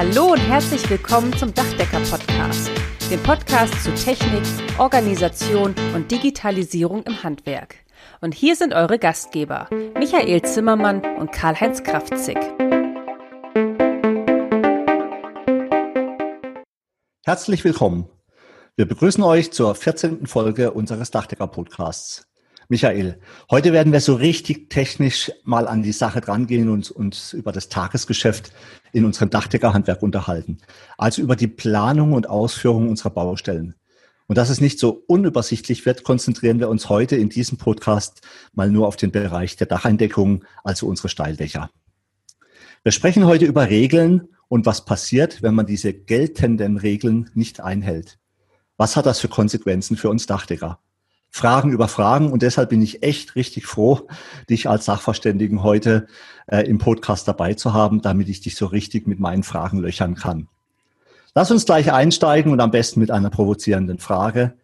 Hallo und herzlich willkommen zum Dachdecker-Podcast, dem Podcast zu Technik, Organisation und Digitalisierung im Handwerk. Und hier sind eure Gastgeber, Michael Zimmermann und Karl-Heinz Kraftzig. Herzlich willkommen. Wir begrüßen euch zur 14. Folge unseres Dachdecker-Podcasts. Michael, heute werden wir so richtig technisch mal an die Sache drangehen und uns über das Tagesgeschäft in unserem Dachdeckerhandwerk unterhalten. Also über die Planung und Ausführung unserer Baustellen. Und dass es nicht so unübersichtlich wird, konzentrieren wir uns heute in diesem Podcast mal nur auf den Bereich der Dacheindeckung, also unsere Steildächer. Wir sprechen heute über Regeln und was passiert, wenn man diese geltenden Regeln nicht einhält. Was hat das für Konsequenzen für uns Dachdecker? Fragen über Fragen und deshalb bin ich echt richtig froh, dich als Sachverständigen heute äh, im Podcast dabei zu haben, damit ich dich so richtig mit meinen Fragen löchern kann. Lass uns gleich einsteigen und am besten mit einer provozierenden Frage.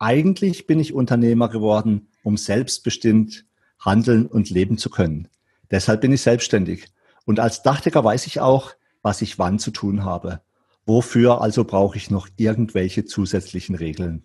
Eigentlich bin ich Unternehmer geworden, um selbstbestimmt handeln und leben zu können. Deshalb bin ich selbstständig. Und als Dachdecker weiß ich auch, was ich wann zu tun habe. Wofür also brauche ich noch irgendwelche zusätzlichen Regeln?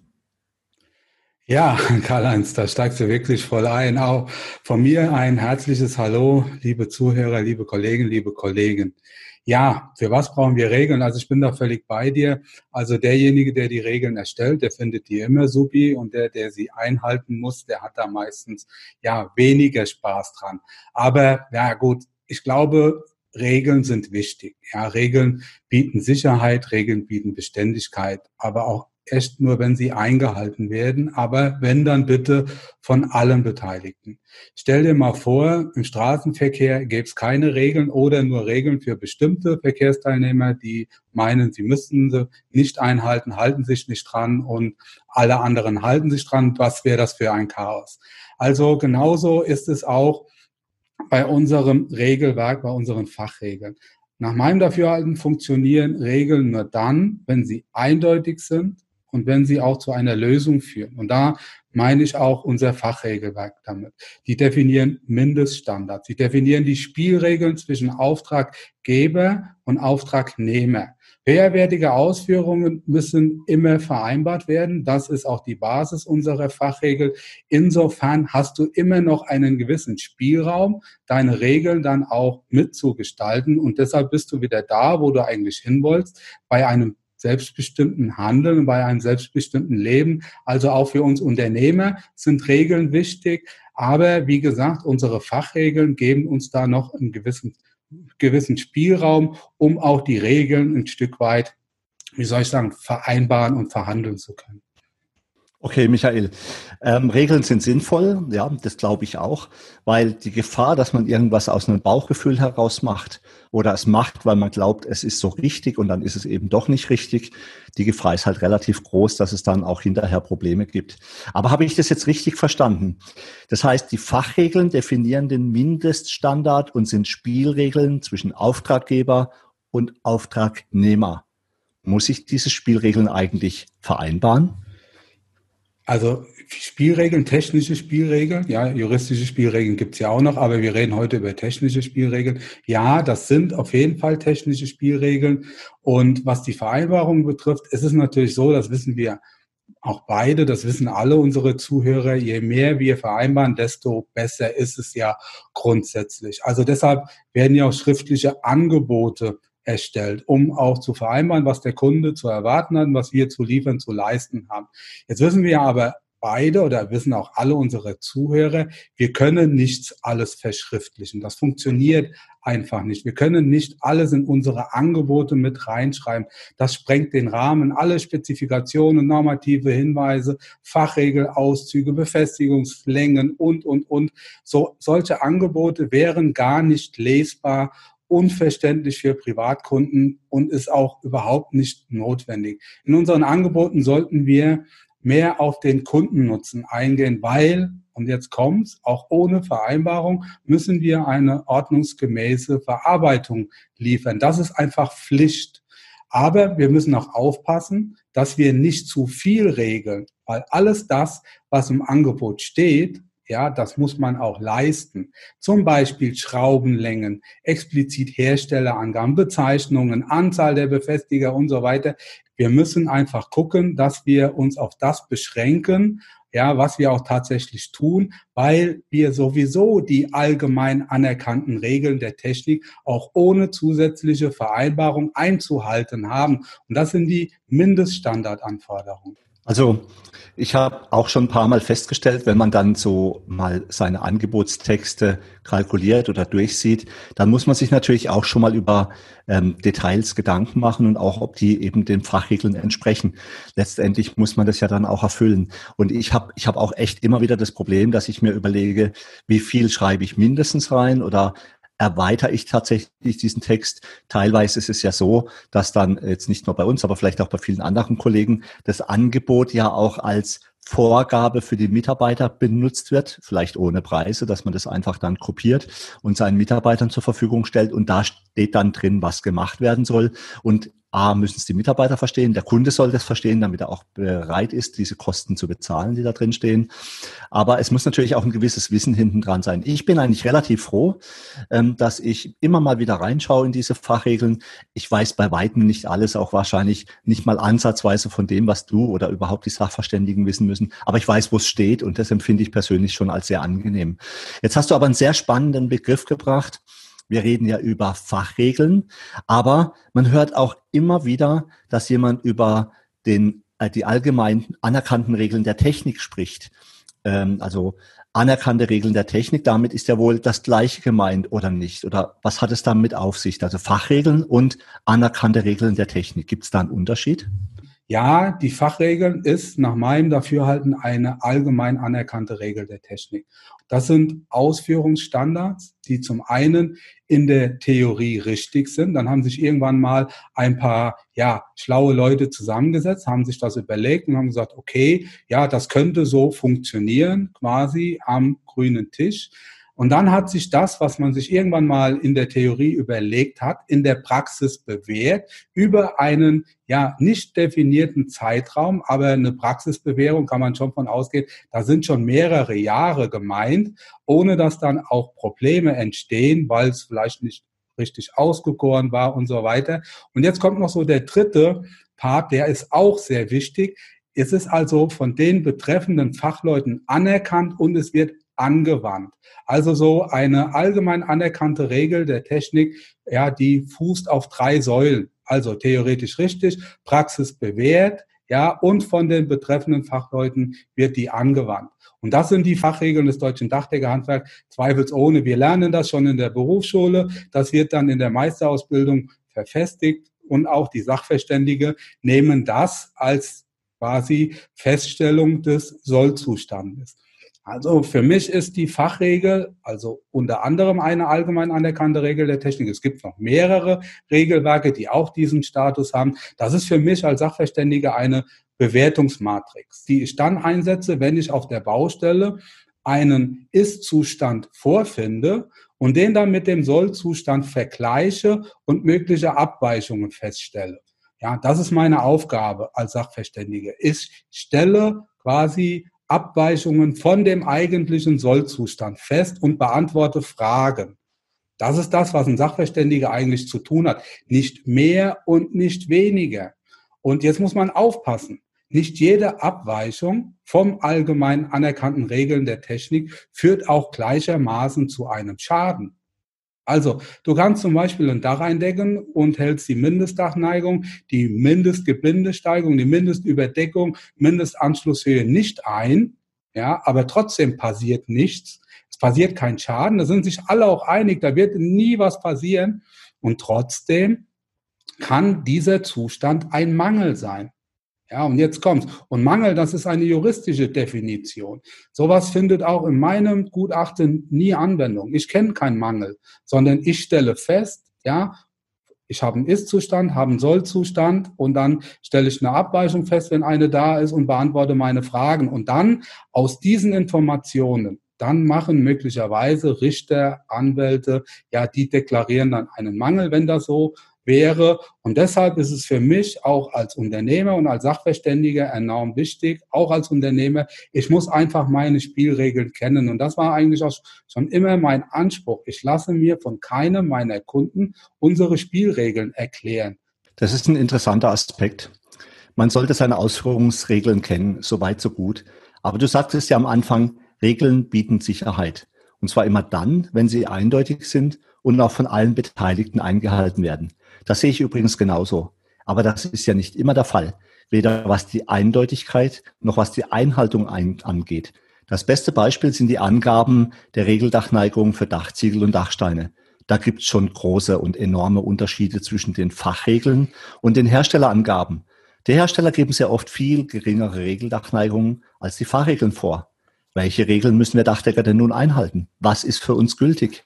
Ja, Karl-Heinz, da steigst du wirklich voll ein. Auch von mir ein herzliches Hallo, liebe Zuhörer, liebe Kollegen, liebe Kollegen. Ja, für was brauchen wir Regeln? Also ich bin da völlig bei dir. Also derjenige, der die Regeln erstellt, der findet die immer supi und der, der sie einhalten muss, der hat da meistens ja weniger Spaß dran. Aber ja gut, ich glaube, Regeln sind wichtig. Ja, Regeln bieten Sicherheit, Regeln bieten Beständigkeit, aber auch echt nur, wenn sie eingehalten werden, aber wenn dann bitte von allen Beteiligten. Stell dir mal vor, im Straßenverkehr gäbe es keine Regeln oder nur Regeln für bestimmte Verkehrsteilnehmer, die meinen, sie müssten sie nicht einhalten, halten sich nicht dran und alle anderen halten sich dran. Was wäre das für ein Chaos? Also genauso ist es auch bei unserem Regelwerk, bei unseren Fachregeln. Nach meinem Dafürhalten funktionieren Regeln nur dann, wenn sie eindeutig sind, und wenn sie auch zu einer Lösung führen. Und da meine ich auch unser Fachregelwerk damit. Die definieren Mindeststandards. Sie definieren die Spielregeln zwischen Auftraggeber und Auftragnehmer. Höherwertige Ausführungen müssen immer vereinbart werden. Das ist auch die Basis unserer Fachregel. Insofern hast du immer noch einen gewissen Spielraum, deine Regeln dann auch mitzugestalten. Und deshalb bist du wieder da, wo du eigentlich hin wolltest, bei einem selbstbestimmten Handeln, bei einem selbstbestimmten Leben. Also auch für uns Unternehmer sind Regeln wichtig. Aber wie gesagt, unsere Fachregeln geben uns da noch einen gewissen, gewissen Spielraum, um auch die Regeln ein Stück weit, wie soll ich sagen, vereinbaren und verhandeln zu können. Okay, Michael. Ähm, Regeln sind sinnvoll, ja, das glaube ich auch, weil die Gefahr, dass man irgendwas aus einem Bauchgefühl heraus macht oder es macht, weil man glaubt, es ist so richtig und dann ist es eben doch nicht richtig, die Gefahr ist halt relativ groß, dass es dann auch hinterher Probleme gibt. Aber habe ich das jetzt richtig verstanden? Das heißt, die Fachregeln definieren den Mindeststandard und sind Spielregeln zwischen Auftraggeber und Auftragnehmer. Muss ich diese Spielregeln eigentlich vereinbaren? Also Spielregeln, technische Spielregeln, ja, juristische Spielregeln gibt's ja auch noch, aber wir reden heute über technische Spielregeln. Ja, das sind auf jeden Fall technische Spielregeln. Und was die Vereinbarung betrifft, ist es natürlich so, das wissen wir auch beide, das wissen alle unsere Zuhörer, je mehr wir vereinbaren, desto besser ist es ja grundsätzlich. Also deshalb werden ja auch schriftliche Angebote erstellt, um auch zu vereinbaren, was der Kunde zu erwarten hat, was wir zu liefern, zu leisten haben. Jetzt wissen wir aber beide oder wissen auch alle unsere Zuhörer, wir können nichts alles verschriftlichen. Das funktioniert einfach nicht. Wir können nicht alles in unsere Angebote mit reinschreiben. Das sprengt den Rahmen. Alle Spezifikationen, normative Hinweise, Fachregelauszüge, Befestigungslängen und, und, und. So, solche Angebote wären gar nicht lesbar unverständlich für Privatkunden und ist auch überhaupt nicht notwendig. In unseren Angeboten sollten wir mehr auf den Kundennutzen eingehen, weil, und jetzt kommt's, auch ohne Vereinbarung müssen wir eine ordnungsgemäße Verarbeitung liefern. Das ist einfach Pflicht. Aber wir müssen auch aufpassen, dass wir nicht zu viel regeln, weil alles das, was im Angebot steht, ja, das muss man auch leisten. Zum Beispiel Schraubenlängen, explizit Herstellerangaben, Bezeichnungen, Anzahl der Befestiger und so weiter. Wir müssen einfach gucken, dass wir uns auf das beschränken, ja, was wir auch tatsächlich tun, weil wir sowieso die allgemein anerkannten Regeln der Technik auch ohne zusätzliche Vereinbarung einzuhalten haben. Und das sind die Mindeststandardanforderungen. Also ich habe auch schon ein paar Mal festgestellt, wenn man dann so mal seine Angebotstexte kalkuliert oder durchsieht, dann muss man sich natürlich auch schon mal über ähm, Details Gedanken machen und auch, ob die eben den Fachregeln entsprechen. Letztendlich muss man das ja dann auch erfüllen. Und ich habe ich hab auch echt immer wieder das Problem, dass ich mir überlege, wie viel schreibe ich mindestens rein oder erweitere ich tatsächlich diesen Text. Teilweise ist es ja so, dass dann jetzt nicht nur bei uns, aber vielleicht auch bei vielen anderen Kollegen das Angebot ja auch als Vorgabe für die Mitarbeiter benutzt wird, vielleicht ohne Preise, dass man das einfach dann kopiert und seinen Mitarbeitern zur Verfügung stellt. Und da steht dann drin, was gemacht werden soll. Und A, müssen es die Mitarbeiter verstehen, der Kunde soll das verstehen, damit er auch bereit ist, diese Kosten zu bezahlen, die da drin stehen. Aber es muss natürlich auch ein gewisses Wissen hinten dran sein. Ich bin eigentlich relativ froh, ähm, dass ich immer mal wieder reinschaue in diese Fachregeln. Ich weiß bei weitem nicht alles, auch wahrscheinlich nicht mal ansatzweise von dem, was du oder überhaupt die Sachverständigen wissen müssen. Aber ich weiß, wo es steht und das empfinde ich persönlich schon als sehr angenehm. Jetzt hast du aber einen sehr spannenden Begriff gebracht wir reden ja über Fachregeln, aber man hört auch immer wieder, dass jemand über den, äh, die allgemein anerkannten Regeln der Technik spricht. Ähm, also anerkannte Regeln der Technik, damit ist ja wohl das Gleiche gemeint oder nicht? Oder was hat es damit auf sich? Also Fachregeln und anerkannte Regeln der Technik. Gibt es da einen Unterschied? Ja, die Fachregeln ist nach meinem Dafürhalten eine allgemein anerkannte Regel der Technik. Das sind Ausführungsstandards, die zum einen in der Theorie richtig sind. Dann haben sich irgendwann mal ein paar, ja, schlaue Leute zusammengesetzt, haben sich das überlegt und haben gesagt, okay, ja, das könnte so funktionieren, quasi am grünen Tisch. Und dann hat sich das, was man sich irgendwann mal in der Theorie überlegt hat, in der Praxis bewährt über einen ja nicht definierten Zeitraum, aber eine Praxisbewährung kann man schon von ausgehen. Da sind schon mehrere Jahre gemeint, ohne dass dann auch Probleme entstehen, weil es vielleicht nicht richtig ausgegoren war und so weiter. Und jetzt kommt noch so der dritte Part, der ist auch sehr wichtig. Es ist also von den betreffenden Fachleuten anerkannt und es wird angewandt. Also so eine allgemein anerkannte Regel der Technik, ja, die fußt auf drei Säulen. Also theoretisch richtig, Praxis bewährt, ja, und von den betreffenden Fachleuten wird die angewandt. Und das sind die Fachregeln des deutschen Dachdeckerhandwerks, zweifelsohne. Wir lernen das schon in der Berufsschule. Das wird dann in der Meisterausbildung verfestigt und auch die Sachverständige nehmen das als quasi Feststellung des Sollzustandes. Also für mich ist die Fachregel, also unter anderem eine allgemein anerkannte Regel der Technik. Es gibt noch mehrere Regelwerke, die auch diesen Status haben. Das ist für mich als Sachverständiger eine Bewertungsmatrix, die ich dann einsetze, wenn ich auf der Baustelle einen Ist-Zustand vorfinde und den dann mit dem Soll-Zustand vergleiche und mögliche Abweichungen feststelle. Ja, das ist meine Aufgabe als Sachverständige. Ich stelle quasi Abweichungen von dem eigentlichen Sollzustand fest und beantworte Fragen. Das ist das, was ein Sachverständiger eigentlich zu tun hat. Nicht mehr und nicht weniger. Und jetzt muss man aufpassen. Nicht jede Abweichung vom allgemein anerkannten Regeln der Technik führt auch gleichermaßen zu einem Schaden. Also, du kannst zum Beispiel ein Dach eindecken und hältst die Mindestdachneigung, die Mindestgebindesteigung, die Mindestüberdeckung, Mindestanschlusshöhe nicht ein, ja, aber trotzdem passiert nichts. Es passiert kein Schaden. Da sind sich alle auch einig, da wird nie was passieren. Und trotzdem kann dieser Zustand ein Mangel sein. Ja, und jetzt kommt's. Und Mangel, das ist eine juristische Definition. Sowas findet auch in meinem Gutachten nie Anwendung. Ich kenne keinen Mangel, sondern ich stelle fest, ja, ich habe einen Ist-Zustand, habe einen Soll-Zustand und dann stelle ich eine Abweichung fest, wenn eine da ist und beantworte meine Fragen. Und dann aus diesen Informationen, dann machen möglicherweise Richter, Anwälte, ja, die deklarieren dann einen Mangel, wenn das so wäre. Und deshalb ist es für mich auch als Unternehmer und als Sachverständiger enorm wichtig, auch als Unternehmer, ich muss einfach meine Spielregeln kennen. Und das war eigentlich auch schon immer mein Anspruch. Ich lasse mir von keinem meiner Kunden unsere Spielregeln erklären. Das ist ein interessanter Aspekt. Man sollte seine Ausführungsregeln kennen, so weit, so gut. Aber du sagtest ja am Anfang, Regeln bieten Sicherheit. Und zwar immer dann, wenn sie eindeutig sind und auch von allen Beteiligten eingehalten werden. Das sehe ich übrigens genauso. Aber das ist ja nicht immer der Fall. Weder was die Eindeutigkeit noch was die Einhaltung ein angeht. Das beste Beispiel sind die Angaben der Regeldachneigung für Dachziegel und Dachsteine. Da gibt es schon große und enorme Unterschiede zwischen den Fachregeln und den Herstellerangaben. Die Hersteller geben sehr oft viel geringere Regeldachneigungen als die Fachregeln vor. Welche Regeln müssen wir Dachdecker denn nun einhalten? Was ist für uns gültig?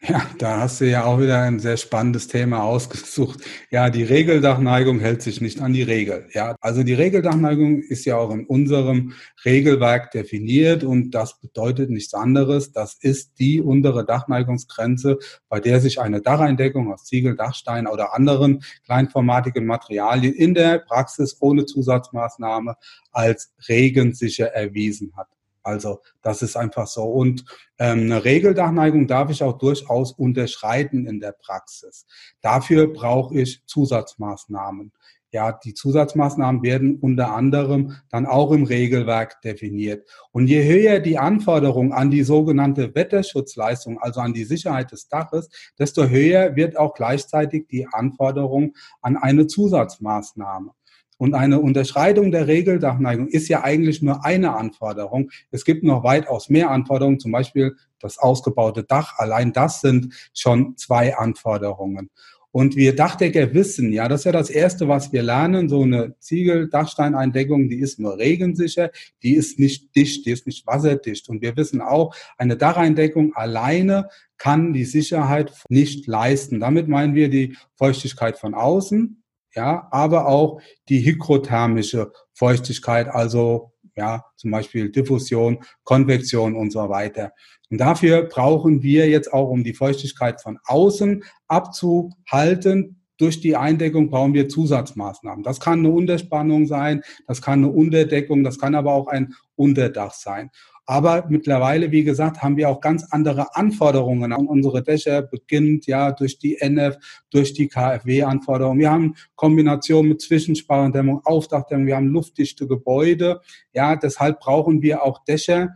Ja, da hast du ja auch wieder ein sehr spannendes Thema ausgesucht. Ja, die Regeldachneigung hält sich nicht an die Regel. Ja, also die Regeldachneigung ist ja auch in unserem Regelwerk definiert und das bedeutet nichts anderes. Das ist die untere Dachneigungsgrenze, bei der sich eine Dacheindeckung aus Ziegel, Dachstein oder anderen kleinformatigen Materialien in der Praxis ohne Zusatzmaßnahme als regensicher erwiesen hat. Also das ist einfach so. Und ähm, eine Regeldachneigung darf ich auch durchaus unterschreiten in der Praxis. Dafür brauche ich Zusatzmaßnahmen. Ja, die Zusatzmaßnahmen werden unter anderem dann auch im Regelwerk definiert. Und je höher die Anforderung an die sogenannte Wetterschutzleistung, also an die Sicherheit des Daches, desto höher wird auch gleichzeitig die Anforderung an eine Zusatzmaßnahme. Und eine Unterschreitung der Regeldachneigung ist ja eigentlich nur eine Anforderung. Es gibt noch weitaus mehr Anforderungen, zum Beispiel das ausgebaute Dach. Allein das sind schon zwei Anforderungen. Und wir Dachdecker wissen, ja, das ist ja das Erste, was wir lernen, so eine Ziegel-Dachsteineindeckung, die ist nur regensicher, die ist nicht dicht, die ist nicht wasserdicht. Und wir wissen auch, eine Dacheindeckung alleine kann die Sicherheit nicht leisten. Damit meinen wir die Feuchtigkeit von außen, ja, aber auch die hygrothermische Feuchtigkeit, also ja, zum Beispiel Diffusion, Konvektion und so weiter. Und dafür brauchen wir jetzt auch, um die Feuchtigkeit von außen abzuhalten, durch die Eindeckung brauchen wir Zusatzmaßnahmen. Das kann eine Unterspannung sein, das kann eine Unterdeckung, das kann aber auch ein Unterdach sein. Aber mittlerweile, wie gesagt, haben wir auch ganz andere Anforderungen an unsere Dächer, beginnt ja durch die NF, durch die KfW-Anforderungen. Wir haben Kombination mit Zwischensparendämmung, Aufdachdämmung, wir haben luftdichte Gebäude. Ja, deshalb brauchen wir auch Dächer,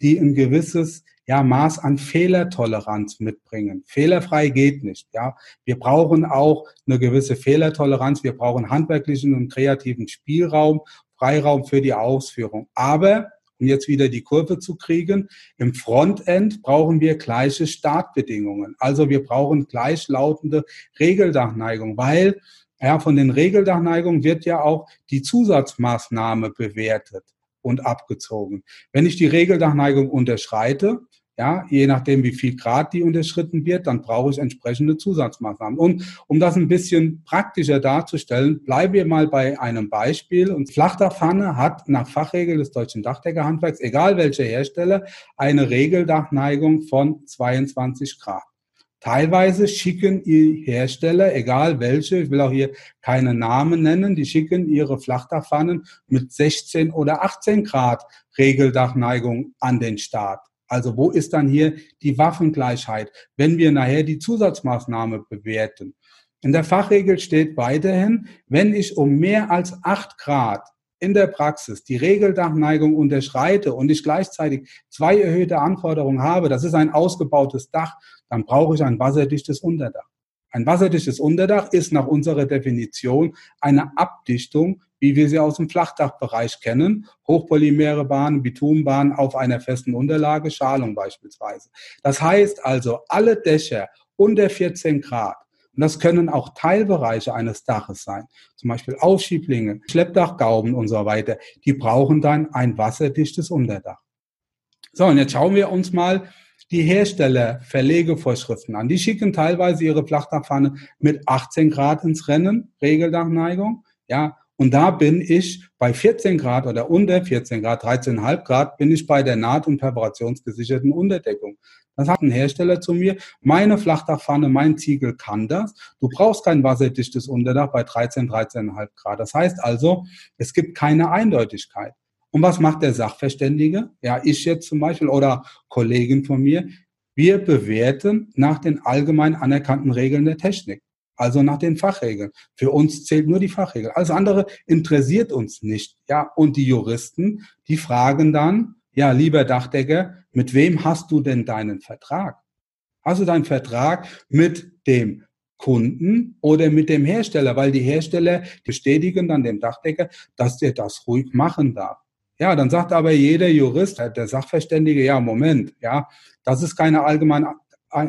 die ein gewisses ja, Maß an Fehlertoleranz mitbringen. Fehlerfrei geht nicht. Ja, wir brauchen auch eine gewisse Fehlertoleranz. Wir brauchen handwerklichen und kreativen Spielraum, Freiraum für die Ausführung. Aber um jetzt wieder die Kurve zu kriegen. Im Frontend brauchen wir gleiche Startbedingungen. Also wir brauchen gleichlautende Regeldachneigung, weil ja, von den Regeldachneigungen wird ja auch die Zusatzmaßnahme bewertet und abgezogen. Wenn ich die Regeldachneigung unterschreite, ja, je nachdem, wie viel Grad die unterschritten wird, dann brauche ich entsprechende Zusatzmaßnahmen. Und um das ein bisschen praktischer darzustellen, bleiben wir mal bei einem Beispiel. Und Flachdachpfanne hat nach Fachregel des deutschen Dachdeckerhandwerks, egal welcher Hersteller, eine Regeldachneigung von 22 Grad. Teilweise schicken die Hersteller, egal welche, ich will auch hier keine Namen nennen, die schicken ihre Flachdachpfannen mit 16 oder 18 Grad Regeldachneigung an den Start. Also wo ist dann hier die Waffengleichheit, wenn wir nachher die Zusatzmaßnahme bewerten? In der Fachregel steht weiterhin, wenn ich um mehr als acht Grad in der Praxis die Regeldachneigung unterschreite und ich gleichzeitig zwei erhöhte Anforderungen habe, das ist ein ausgebautes Dach, dann brauche ich ein wasserdichtes Unterdach. Ein wasserdichtes Unterdach ist nach unserer Definition eine Abdichtung wie wir sie aus dem Flachdachbereich kennen. Hochpolymere Bahnen, Bitumenbahnen auf einer festen Unterlage, Schalung beispielsweise. Das heißt also, alle Dächer unter 14 Grad, und das können auch Teilbereiche eines Daches sein, zum Beispiel Aufschieblinge, Schleppdachgauben und so weiter, die brauchen dann ein wasserdichtes Unterdach. So, und jetzt schauen wir uns mal die Herstellerverlegevorschriften an. Die schicken teilweise ihre Flachdachpfanne mit 18 Grad ins Rennen, Regeldachneigung. Ja, Und da bin ich bei 14 Grad oder unter 14 Grad, 13,5 Grad, bin ich bei der naht- und perforationsgesicherten Unterdeckung. Das hat ein Hersteller zu mir. Meine Flachdachpfanne, mein Ziegel kann das. Du brauchst kein wasserdichtes Unterdach bei 13, 13,5 Grad. Das heißt also, es gibt keine Eindeutigkeit. Und was macht der Sachverständige? Ja, ich jetzt zum Beispiel oder Kollegen von mir. Wir bewerten nach den allgemein anerkannten Regeln der Technik. Also nach den Fachregeln. Für uns zählt nur die Fachregel. Alles andere interessiert uns nicht. Ja, und die Juristen, die fragen dann, ja, lieber Dachdecker, mit wem hast du denn deinen Vertrag? Hast du deinen Vertrag mit dem Kunden oder mit dem Hersteller? Weil die Hersteller bestätigen dann dem Dachdecker, dass der das ruhig machen darf. Ja, dann sagt aber jeder Jurist, der Sachverständige, ja, Moment, ja, das ist keine allgemein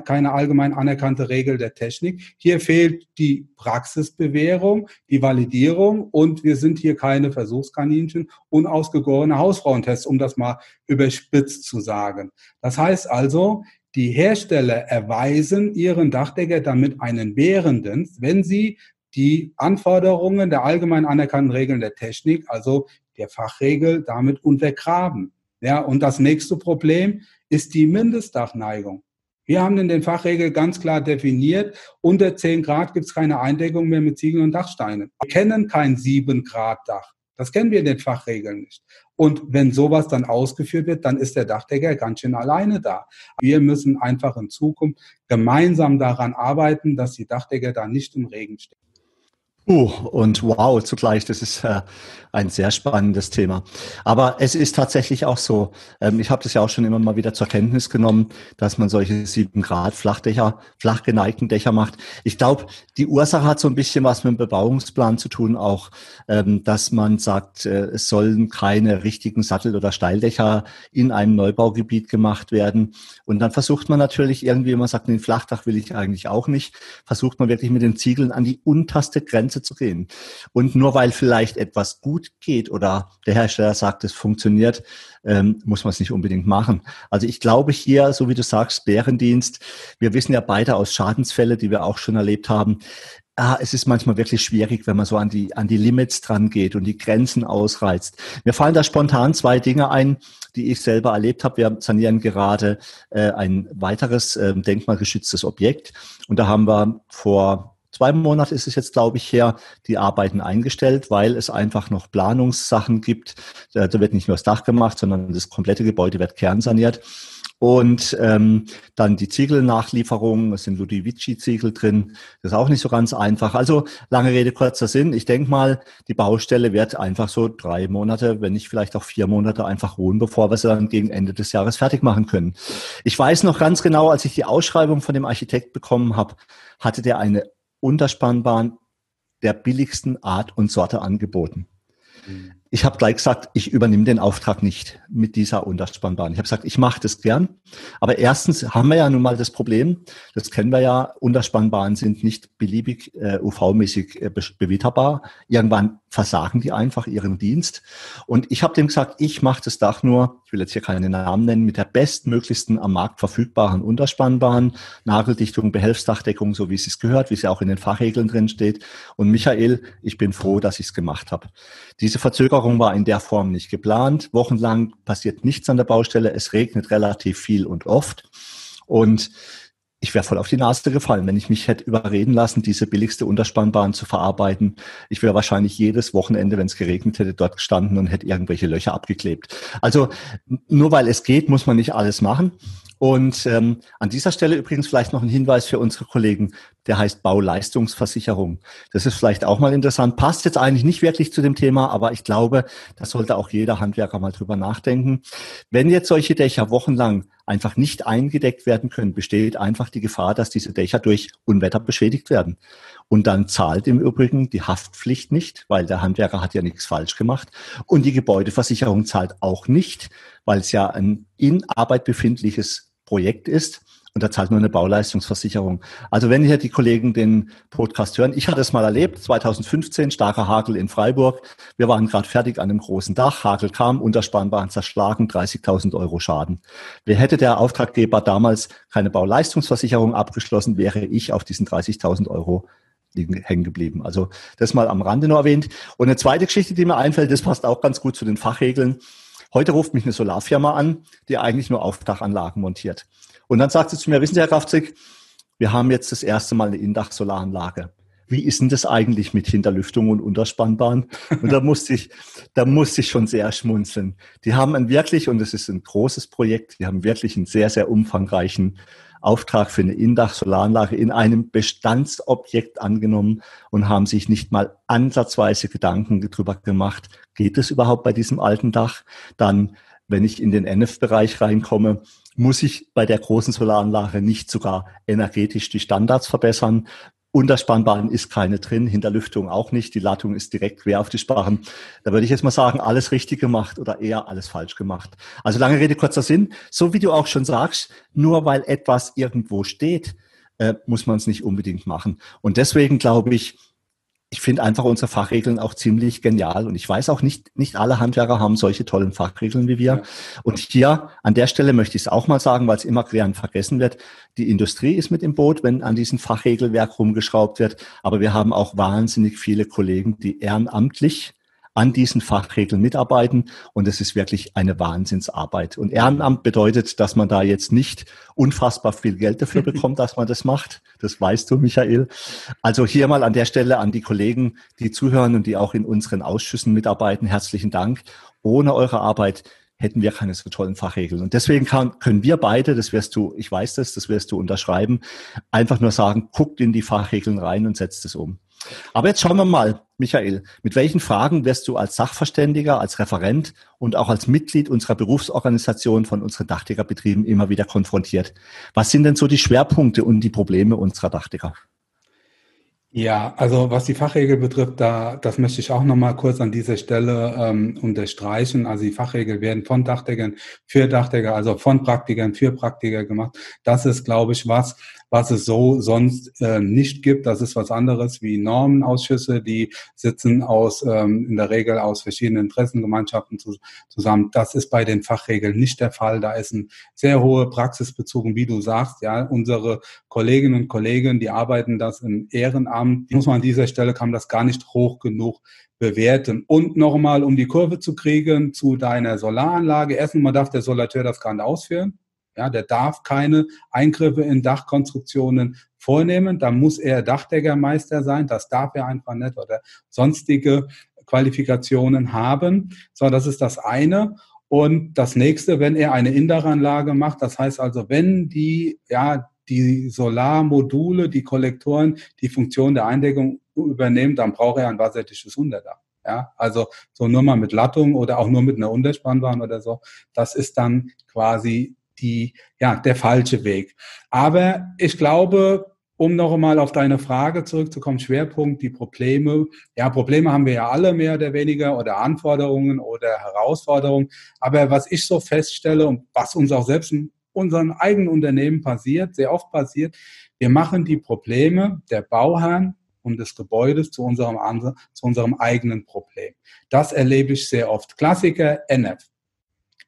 keine allgemein anerkannte Regel der Technik. Hier fehlt die Praxisbewährung, die Validierung und wir sind hier keine Versuchskaninchen, unausgegorene Hausfrauentests, um das mal überspitzt zu sagen. Das heißt also, die Hersteller erweisen ihren Dachdecker damit einen Bärendienst, wenn sie die Anforderungen der allgemein anerkannten Regeln der Technik, also der Fachregel, damit untergraben. Ja, und das nächste Problem ist die Mindestdachneigung. Wir haben in den Fachregeln ganz klar definiert, unter 10 Grad gibt es keine Eindeckung mehr mit Ziegeln und Dachsteinen. Wir kennen kein 7 Grad Dach. Das kennen wir in den Fachregeln nicht. Und wenn sowas dann ausgeführt wird, dann ist der Dachdecker ganz schön alleine da. Wir müssen einfach in Zukunft gemeinsam daran arbeiten, dass die Dachdecker da nicht im Regen stehen. Uh, und wow, zugleich, das ist äh, ein sehr spannendes Thema. Aber es ist tatsächlich auch so, ähm, ich habe das ja auch schon immer mal wieder zur Kenntnis genommen, dass man solche sieben Grad Flachdächer, flach geneigten Dächer macht. Ich glaube, die Ursache hat so ein bisschen was mit dem Bebauungsplan zu tun, auch, ähm, dass man sagt, äh, es sollen keine richtigen Sattel- oder Steildächer in einem Neubaugebiet gemacht werden. Und dann versucht man natürlich irgendwie, man sagt, ein Flachdach will ich eigentlich auch nicht, versucht man wirklich mit den Ziegeln an die unterste Grenze Grenze zu gehen. Und nur weil vielleicht etwas gut geht oder der Hersteller sagt, es funktioniert, ähm, muss man es nicht unbedingt machen. Also ich glaube hier, so wie du sagst, Bärendienst, wir wissen ja beide aus Schadensfälle, die wir auch schon erlebt haben, ah, es ist manchmal wirklich schwierig, wenn man so an die, an die Limits dran geht und die Grenzen ausreizt. Mir fallen da spontan zwei Dinge ein, die ich selber erlebt habe. Wir sanieren gerade äh, ein weiteres äh, denkmalgeschütztes Objekt und da haben wir vor zwei Monate ist es jetzt, glaube ich, her, die Arbeiten eingestellt, weil es einfach noch Planungssachen gibt. Da, wird nicht nur das Dach gemacht, sondern das komplette Gebäude wird kernsaniert. Und ähm, dann die Ziegelnachlieferung, es sind Ludovici-Ziegel drin, das ist auch nicht so ganz einfach. Also lange Rede, kurzer Sinn. Ich denke mal, die Baustelle wird einfach so drei Monate, wenn nicht vielleicht auch vier Monate einfach ruhen, bevor wir sie dann gegen Ende des Jahres fertig machen können. Ich weiß noch ganz genau, als ich die Ausschreibung von dem Architekt bekommen habe, hatte der eine Unterspannbahn der billigsten Art und Sorte angeboten. Mhm. Ich habe gleich gesagt, ich übernehme den Auftrag nicht mit dieser Unterspannbahn. Ich habe gesagt, ich mache das gern. Aber erstens haben wir ja nun mal das Problem, das kennen wir ja, Unterspannbahnen sind nicht beliebig äh, UV-mäßig äh, bewitterbar. Irgendwann versagen die einfach ihren Dienst. Und ich habe dem gesagt, ich mache das Dach nur, ich will jetzt hier keine Namen nennen, mit der bestmöglichsten am Markt verfügbaren Unterspannbahn, Nageldichtung, Behelfsdachdeckung, so wie es gehört, wie es ja auch in den Fachregeln drin steht. Und Michael, ich bin froh, dass ich es gemacht habe. Diese Verzögerung war in der Form nicht geplant. Wochenlang passiert nichts an der Baustelle. Es regnet relativ viel und oft. Und ich wäre voll auf die Nase gefallen, wenn ich mich hätte überreden lassen, diese billigste Unterspannbahn zu verarbeiten. Ich wäre wahrscheinlich jedes Wochenende, wenn es geregnet hätte, dort gestanden und hätte irgendwelche Löcher abgeklebt. Also nur weil es geht, muss man nicht alles machen. Und ähm, an dieser Stelle übrigens vielleicht noch ein Hinweis für unsere Kollegen, der heißt Bauleistungsversicherung. Das ist vielleicht auch mal interessant, passt jetzt eigentlich nicht wirklich zu dem Thema, aber ich glaube, da sollte auch jeder Handwerker mal drüber nachdenken. Wenn jetzt solche Dächer wochenlang einfach nicht eingedeckt werden können, besteht einfach die Gefahr, dass diese Dächer durch Unwetter beschädigt werden. Und dann zahlt im Übrigen die Haftpflicht nicht, weil der Handwerker hat ja nichts falsch gemacht. Und die Gebäudeversicherung zahlt auch nicht, weil es ja ein in Arbeit befindliches Projekt ist. Und da zahlt nur eine Bauleistungsversicherung. Also wenn hier die Kollegen den Podcast hören, ich hatte es mal erlebt, 2015, starker Hagel in Freiburg. Wir waren gerade fertig an einem großen Dach. Hagel kam, Unterspannbahn zerschlagen, 30.000 Euro Schaden. Wer hätte der Auftraggeber damals keine Bauleistungsversicherung abgeschlossen, wäre ich auf diesen 30.000 Euro hängen geblieben. Also das mal am Rande nur erwähnt. Und eine zweite Geschichte, die mir einfällt, das passt auch ganz gut zu den Fachregeln. Heute ruft mich eine Solarfirma an, die eigentlich nur Aufdachanlagen montiert. Und dann sagt sie zu mir, wissen Sie, Herr Kraftzig, wir haben jetzt das erste Mal eine Indach-Solaranlage. Wie ist denn das eigentlich mit Hinterlüftung und Unterspannbahn? Und da musste ich, da musste ich schon sehr schmunzeln. Die haben ein wirklich, und es ist ein großes Projekt, die haben wirklich einen sehr, sehr umfangreichen Auftrag für eine Indach-Solaranlage in einem Bestandsobjekt angenommen und haben sich nicht mal ansatzweise Gedanken darüber gemacht, geht es überhaupt bei diesem alten Dach? Dann, wenn ich in den NF-Bereich reinkomme, muss ich bei der großen Solaranlage nicht sogar energetisch die Standards verbessern, Unterspannbahn ist keine drin, Hinterlüftung auch nicht, die Lattung ist direkt quer auf die Sparren. Da würde ich jetzt mal sagen, alles richtig gemacht oder eher alles falsch gemacht. Also lange Rede, kurzer Sinn. So wie du auch schon sagst, nur weil etwas irgendwo steht, äh, muss man es nicht unbedingt machen. Und deswegen glaube ich, ich finde einfach unsere Fachregeln auch ziemlich genial. Und ich weiß auch nicht, nicht alle Handwerker haben solche tollen Fachregeln wie wir. Und hier an der Stelle möchte ich es auch mal sagen, weil es immer gern vergessen wird. Die Industrie ist mit im Boot, wenn an diesem Fachregelwerk rumgeschraubt wird. Aber wir haben auch wahnsinnig viele Kollegen, die ehrenamtlich an diesen Fachregeln mitarbeiten. Und es ist wirklich eine Wahnsinnsarbeit. Und Ehrenamt bedeutet, dass man da jetzt nicht unfassbar viel Geld dafür bekommt, dass man das macht. Das weißt du, Michael. Also hier mal an der Stelle an die Kollegen, die zuhören und die auch in unseren Ausschüssen mitarbeiten. Herzlichen Dank. Ohne eure Arbeit hätten wir keine so tollen Fachregeln. Und deswegen kann, können wir beide, das wirst du, ich weiß das, das wirst du unterschreiben, einfach nur sagen, guckt in die Fachregeln rein und setzt es um. Aber jetzt schauen wir mal, Michael, mit welchen Fragen wirst du als Sachverständiger, als Referent und auch als Mitglied unserer Berufsorganisation von unseren Dachdeckerbetrieben immer wieder konfrontiert? Was sind denn so die Schwerpunkte und die Probleme unserer Dachdecker? Ja, also was die Fachregel betrifft, da das möchte ich auch nochmal kurz an dieser Stelle ähm, unterstreichen. Also die Fachregeln werden von Dachdeckern für Dachdecker, also von Praktikern für Praktiker gemacht. Das ist, glaube ich, was, was es so sonst äh, nicht gibt. Das ist was anderes wie Normenausschüsse, die sitzen aus ähm, in der Regel aus verschiedenen Interessengemeinschaften zu, zusammen. Das ist bei den Fachregeln nicht der Fall. Da ist ein sehr hoher Praxisbezug. Wie du sagst, ja, unsere Kolleginnen und Kollegen, die arbeiten das im Ehrenamt. Muss man an dieser Stelle kann man das gar nicht hoch genug bewerten. Und nochmal, um die Kurve zu kriegen zu deiner Solaranlage. Erstens mal darf der Solateur das gar nicht ausführen. Ja, der darf keine Eingriffe in Dachkonstruktionen vornehmen. Da muss er Dachdeckermeister sein. Das darf er einfach nicht oder sonstige Qualifikationen haben. So, das ist das eine. Und das nächste, wenn er eine Indaranlage macht, das heißt also, wenn die, ja, die Solarmodule, die Kollektoren, die Funktion der Eindeckung übernehmen, dann braucht er ein wasserdichtes Unterdach. Ja, also so nur mal mit Lattung oder auch nur mit einer Unterspannbahn oder so. Das ist dann quasi die, ja, der falsche Weg. Aber ich glaube, um noch einmal auf deine Frage zurückzukommen, Schwerpunkt, die Probleme. Ja, Probleme haben wir ja alle mehr oder weniger oder Anforderungen oder Herausforderungen. Aber was ich so feststelle und was uns auch selbst in unseren eigenen Unternehmen passiert, sehr oft passiert, wir machen die Probleme der Bauherren und des Gebäudes zu unserem, zu unserem eigenen Problem. Das erlebe ich sehr oft. Klassiker NF.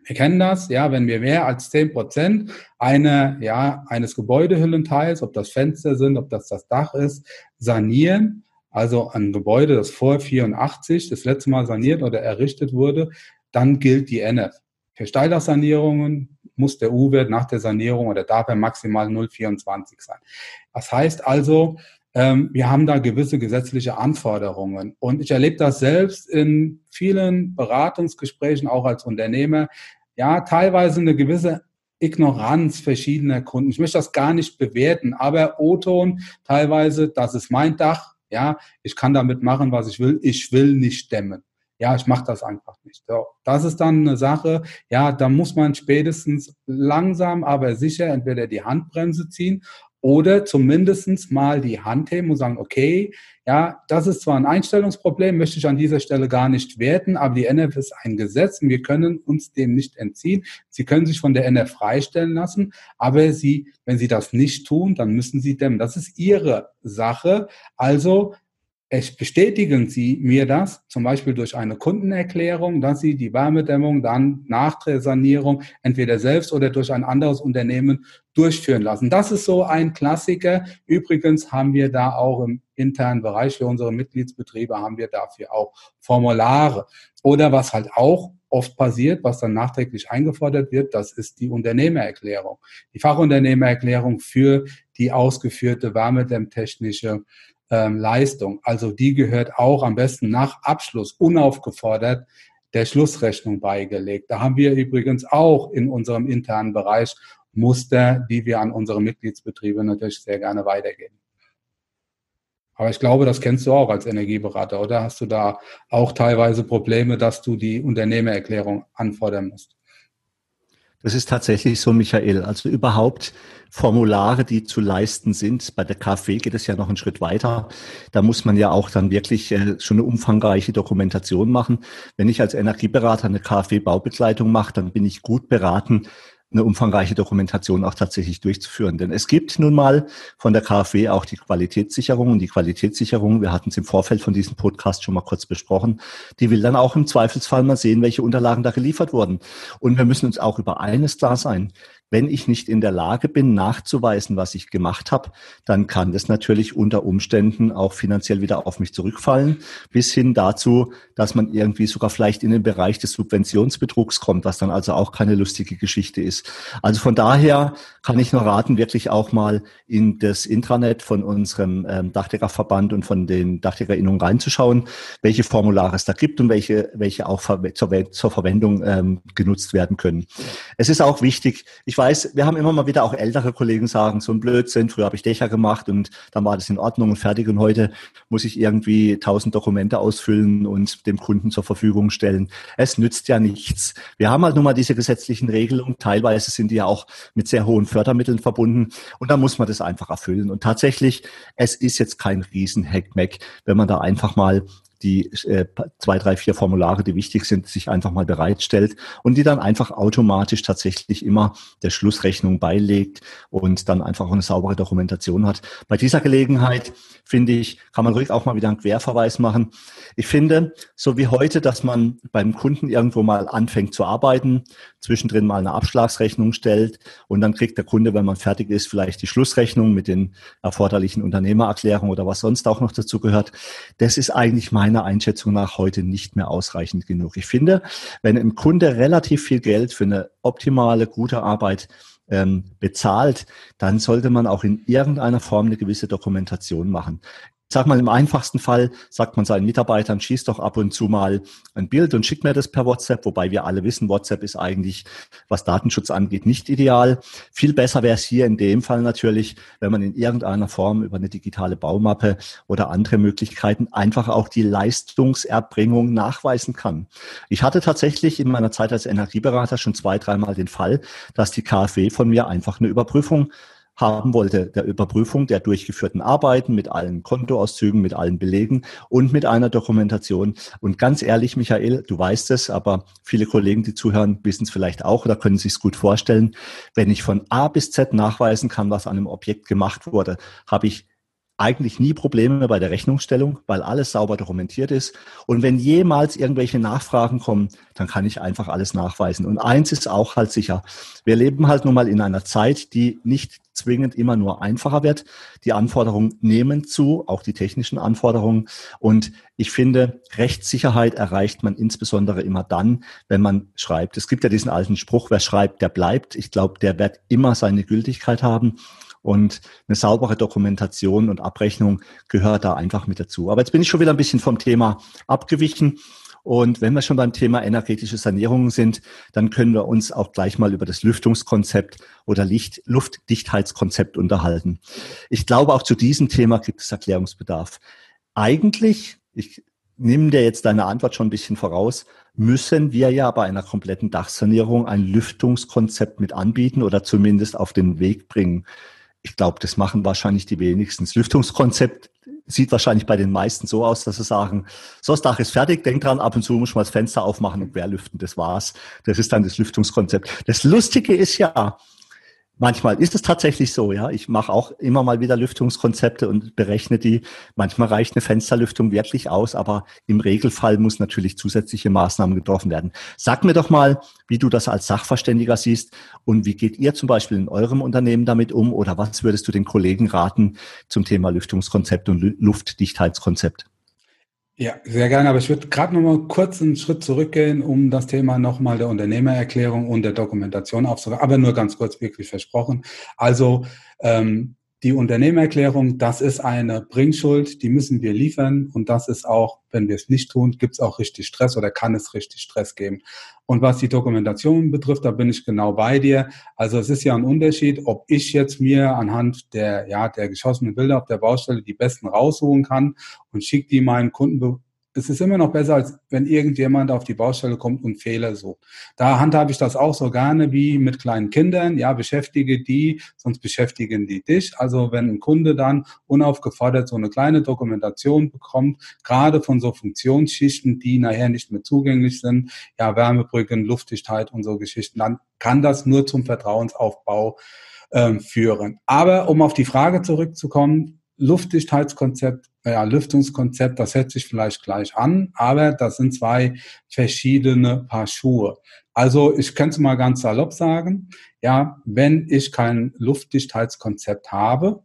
Wir kennen das, ja, wenn wir mehr als zehn Prozent eine, ja, eines Gebäudehüllenteils, ob das Fenster sind, ob das das Dach ist, sanieren, also ein Gebäude, das vor 84 das letzte Mal saniert oder errichtet wurde, dann gilt die NF. Für Steildachsanierungen muss der U-Wert nach der Sanierung oder darf er maximal 0,24 sein. Das heißt also, ähm, wir haben da gewisse gesetzliche Anforderungen. Und ich erlebe das selbst in vielen Beratungsgesprächen, auch als Unternehmer, ja, teilweise eine gewisse Ignoranz verschiedener Kunden. Ich möchte das gar nicht bewerten, aber O-Ton teilweise, das ist mein Dach, ja, ich kann damit machen, was ich will, ich will nicht dämmen. Ja, ich mache das einfach nicht. So, das ist dann eine Sache, ja, da muss man spätestens langsam, aber sicher entweder die Handbremse ziehen oder zumindest mal die Hand heben und sagen, okay, ja, das ist zwar ein Einstellungsproblem, möchte ich an dieser Stelle gar nicht werten, aber die NF ist ein Gesetz und wir können uns dem nicht entziehen. Sie können sich von der NF freistellen lassen, aber Sie, wenn Sie das nicht tun, dann müssen Sie dämmen. Das ist Ihre Sache. Also bestätigen Sie mir das, zum Beispiel durch eine Kundenerklärung, dass Sie die Wärmedämmung dann nach der Sanierung entweder selbst oder durch ein anderes Unternehmen durchführen lassen. Das ist so ein Klassiker. Übrigens haben wir da auch im internen Bereich für unsere Mitgliedsbetriebe haben wir dafür auch Formulare. Oder was halt auch oft passiert, was dann nachträglich eingefordert wird, das ist die Unternehmererklärung. Die Fachunternehmererklärung für die ausgeführte wärmedämmtechnische ähm, Leistung. Also die gehört auch am besten nach Abschluss unaufgefordert der Schlussrechnung beigelegt. Da haben wir übrigens auch in unserem internen Bereich Muster, die wir an unsere Mitgliedsbetriebe natürlich sehr gerne weitergeben. Aber ich glaube, das kennst du auch als Energieberater, oder? Hast du da auch teilweise Probleme, dass du die Unternehmererklärung anfordern musst? Das ist tatsächlich so, Michael. Also überhaupt Formulare, die zu leisten sind. Bei der KfW geht es ja noch einen Schritt weiter. Da muss man ja auch dann wirklich äh, schon eine umfangreiche Dokumentation machen. Wenn ich als Energieberater eine KfW-Baubegleitung mache, dann bin ich gut beraten, eine umfangreiche Dokumentation auch tatsächlich durchzuführen. Denn es gibt nun mal von der KfW auch die Qualitätssicherung und die Qualitätssicherung, wir hatten es im Vorfeld von diesem Podcast schon mal kurz besprochen, die will dann auch im Zweifelsfall mal sehen, welche Unterlagen da geliefert wurden. Und wir müssen uns auch über eines klar sein wenn ich nicht in der Lage bin, nachzuweisen, was ich gemacht habe, dann kann das natürlich unter Umständen auch finanziell wieder auf mich zurückfallen, bis hin dazu, dass man irgendwie sogar vielleicht in den Bereich des Subventionsbetrugs kommt, was dann also auch keine lustige Geschichte ist. Also von daher kann ich nur raten, wirklich auch mal in das Intranet von unserem ähm, Dachdeckerverband und von den Dachdeckerinnungen reinzuschauen, welche Formulare es da gibt und welche, welche auch zur, Verwendung ähm, genutzt werden können. Es ist auch wichtig, ich ich weiß, wir haben immer mal wieder auch ältere Kollegen sagen, so ein Blödsinn, früher habe ich Dächer gemacht und dann war das in Ordnung und fertig und heute muss ich irgendwie tausend Dokumente ausfüllen und dem Kunden zur Verfügung stellen. Es nützt ja nichts. Wir haben halt nun mal diese gesetzlichen Regelungen, teilweise sind die ja auch mit sehr hohen Fördermitteln verbunden und da muss man das einfach erfüllen. Und tatsächlich, es ist jetzt kein Riesen-Hackmack, wenn man da einfach mal die äh, zwei, drei, vier Formulare, die wichtig sind, sich einfach mal bereitstellt und die dann einfach automatisch tatsächlich immer der Schlussrechnung beilegt und dann einfach eine saubere Dokumentation hat. Bei dieser Gelegenheit, finde ich, kann man ruhig auch mal wieder einen Querverweis machen. Ich finde, so wie heute, dass man beim Kunden irgendwo mal anfängt zu arbeiten, zwischendrin mal eine Abschlagsrechnung stellt und dann kriegt der Kunde, wenn man fertig ist, vielleicht die Schlussrechnung mit den erforderlichen Unternehmererklärungen oder was sonst auch noch dazu gehört. Das ist eigentlich mein meiner Einschätzung nach heute nicht mehr ausreichend genug. Ich finde, wenn ein Kunde relativ viel Geld für eine optimale, gute Arbeit ähm, bezahlt, dann sollte man auch in irgendeiner Form eine gewisse Dokumentation machen sag mal, im einfachsten Fall sagt man seinen Mitarbeitern, schieß doch ab und zu mal ein Bild und schick mir das per WhatsApp, wobei wir alle wissen, WhatsApp ist eigentlich, was Datenschutz angeht, nicht ideal. Viel besser wäre es hier in dem Fall natürlich, wenn man in irgendeiner Form über eine digitale Baumappe oder andere Möglichkeiten einfach auch die Leistungserbringung nachweisen kann. Ich hatte tatsächlich in meiner Zeit als Energieberater schon zwei, dreimal den Fall, dass die KfW von mir einfach eine Überprüfung haben wollte, der Überprüfung der durchgeführten Arbeiten mit allen Kontoauszügen, mit allen Belegen und mit einer Dokumentation. Und ganz ehrlich, Michael, du weißt es, aber viele Kollegen, die zuhören, wissen es vielleicht auch oder können sich es gut vorstellen. Wenn ich von A bis Z nachweisen kann, was an einem Objekt gemacht wurde, habe ich eigentlich nie Probleme bei der Rechnungsstellung, weil alles sauber dokumentiert ist. Und wenn jemals irgendwelche Nachfragen kommen, dann kann ich einfach alles nachweisen. Und eins ist auch halt sicher. Wir leben halt nun mal in einer Zeit, die nicht zwingend immer nur einfacher wird. Die Anforderungen nehmen zu, auch die technischen Anforderungen. Und ich finde, Rechtssicherheit erreicht man insbesondere immer dann, wenn man schreibt. Es gibt ja diesen alten Spruch, wer schreibt, der bleibt. Ich glaube, der wird immer seine Gültigkeit haben. Und eine saubere Dokumentation und Abrechnung gehört da einfach mit dazu. Aber jetzt bin ich schon wieder ein bisschen vom Thema abgewichen. Und wenn wir schon beim Thema energetische Sanierung sind, dann können wir uns auch gleich mal über das Lüftungskonzept oder Licht Luftdichtheitskonzept unterhalten. Ich glaube, auch zu diesem Thema gibt es Erklärungsbedarf. Eigentlich, ich nehme dir jetzt deine Antwort schon ein bisschen voraus, müssen wir ja bei einer kompletten Dachsanierung ein Lüftungskonzept mit anbieten oder zumindest auf den Weg bringen. Ich glaube, das machen wahrscheinlich die wenigsten. Lüftungskonzept sieht wahrscheinlich bei den meisten so aus, dass sie sagen, so, das Dach ist fertig, denk dran, ab und zu muss man das Fenster aufmachen und querlüften, das war's. Das ist dann das Lüftungskonzept. Das Lustige ist ja, Manchmal ist es tatsächlich so, ja. Ich mache auch immer mal wieder Lüftungskonzepte und berechne die. Manchmal reicht eine Fensterlüftung wirklich aus, aber im Regelfall muss natürlich zusätzliche Maßnahmen getroffen werden. Sag mir doch mal, wie du das als Sachverständiger siehst und wie geht ihr zum Beispiel in eurem Unternehmen damit um oder was würdest du den Kollegen raten zum Thema Lüftungskonzept und Luftdichtheitskonzept? Ja, sehr gerne. Aber ich würde gerade noch mal kurz einen Schritt zurückgehen, um das Thema nochmal der Unternehmererklärung und der Dokumentation aufzunehmen. Aber nur ganz kurz, wirklich versprochen. Also ähm, die Unternehmererklärung, das ist eine Bringschuld, die müssen wir liefern. Und das ist auch, wenn wir es nicht tun, gibt es auch richtig Stress oder kann es richtig Stress geben. Und was die Dokumentation betrifft, da bin ich genau bei dir. Also es ist ja ein Unterschied, ob ich jetzt mir anhand der, ja, der geschossenen Bilder auf der Baustelle die besten raussuchen kann und schicke die meinen Kunden es ist immer noch besser, als wenn irgendjemand auf die Baustelle kommt und Fehler sucht. Da handhabe ich das auch so gerne wie mit kleinen Kindern. Ja, beschäftige die, sonst beschäftigen die dich. Also wenn ein Kunde dann unaufgefordert so eine kleine Dokumentation bekommt, gerade von so Funktionsschichten, die nachher nicht mehr zugänglich sind, ja, Wärmebrücken, Luftdichtheit und so Geschichten, dann kann das nur zum Vertrauensaufbau ähm, führen. Aber um auf die Frage zurückzukommen, Luftdichtheitskonzept, ja, Lüftungskonzept, das hört sich vielleicht gleich an, aber das sind zwei verschiedene Paar Schuhe. Also ich könnte mal ganz salopp sagen, ja, wenn ich kein Luftdichtheitskonzept habe,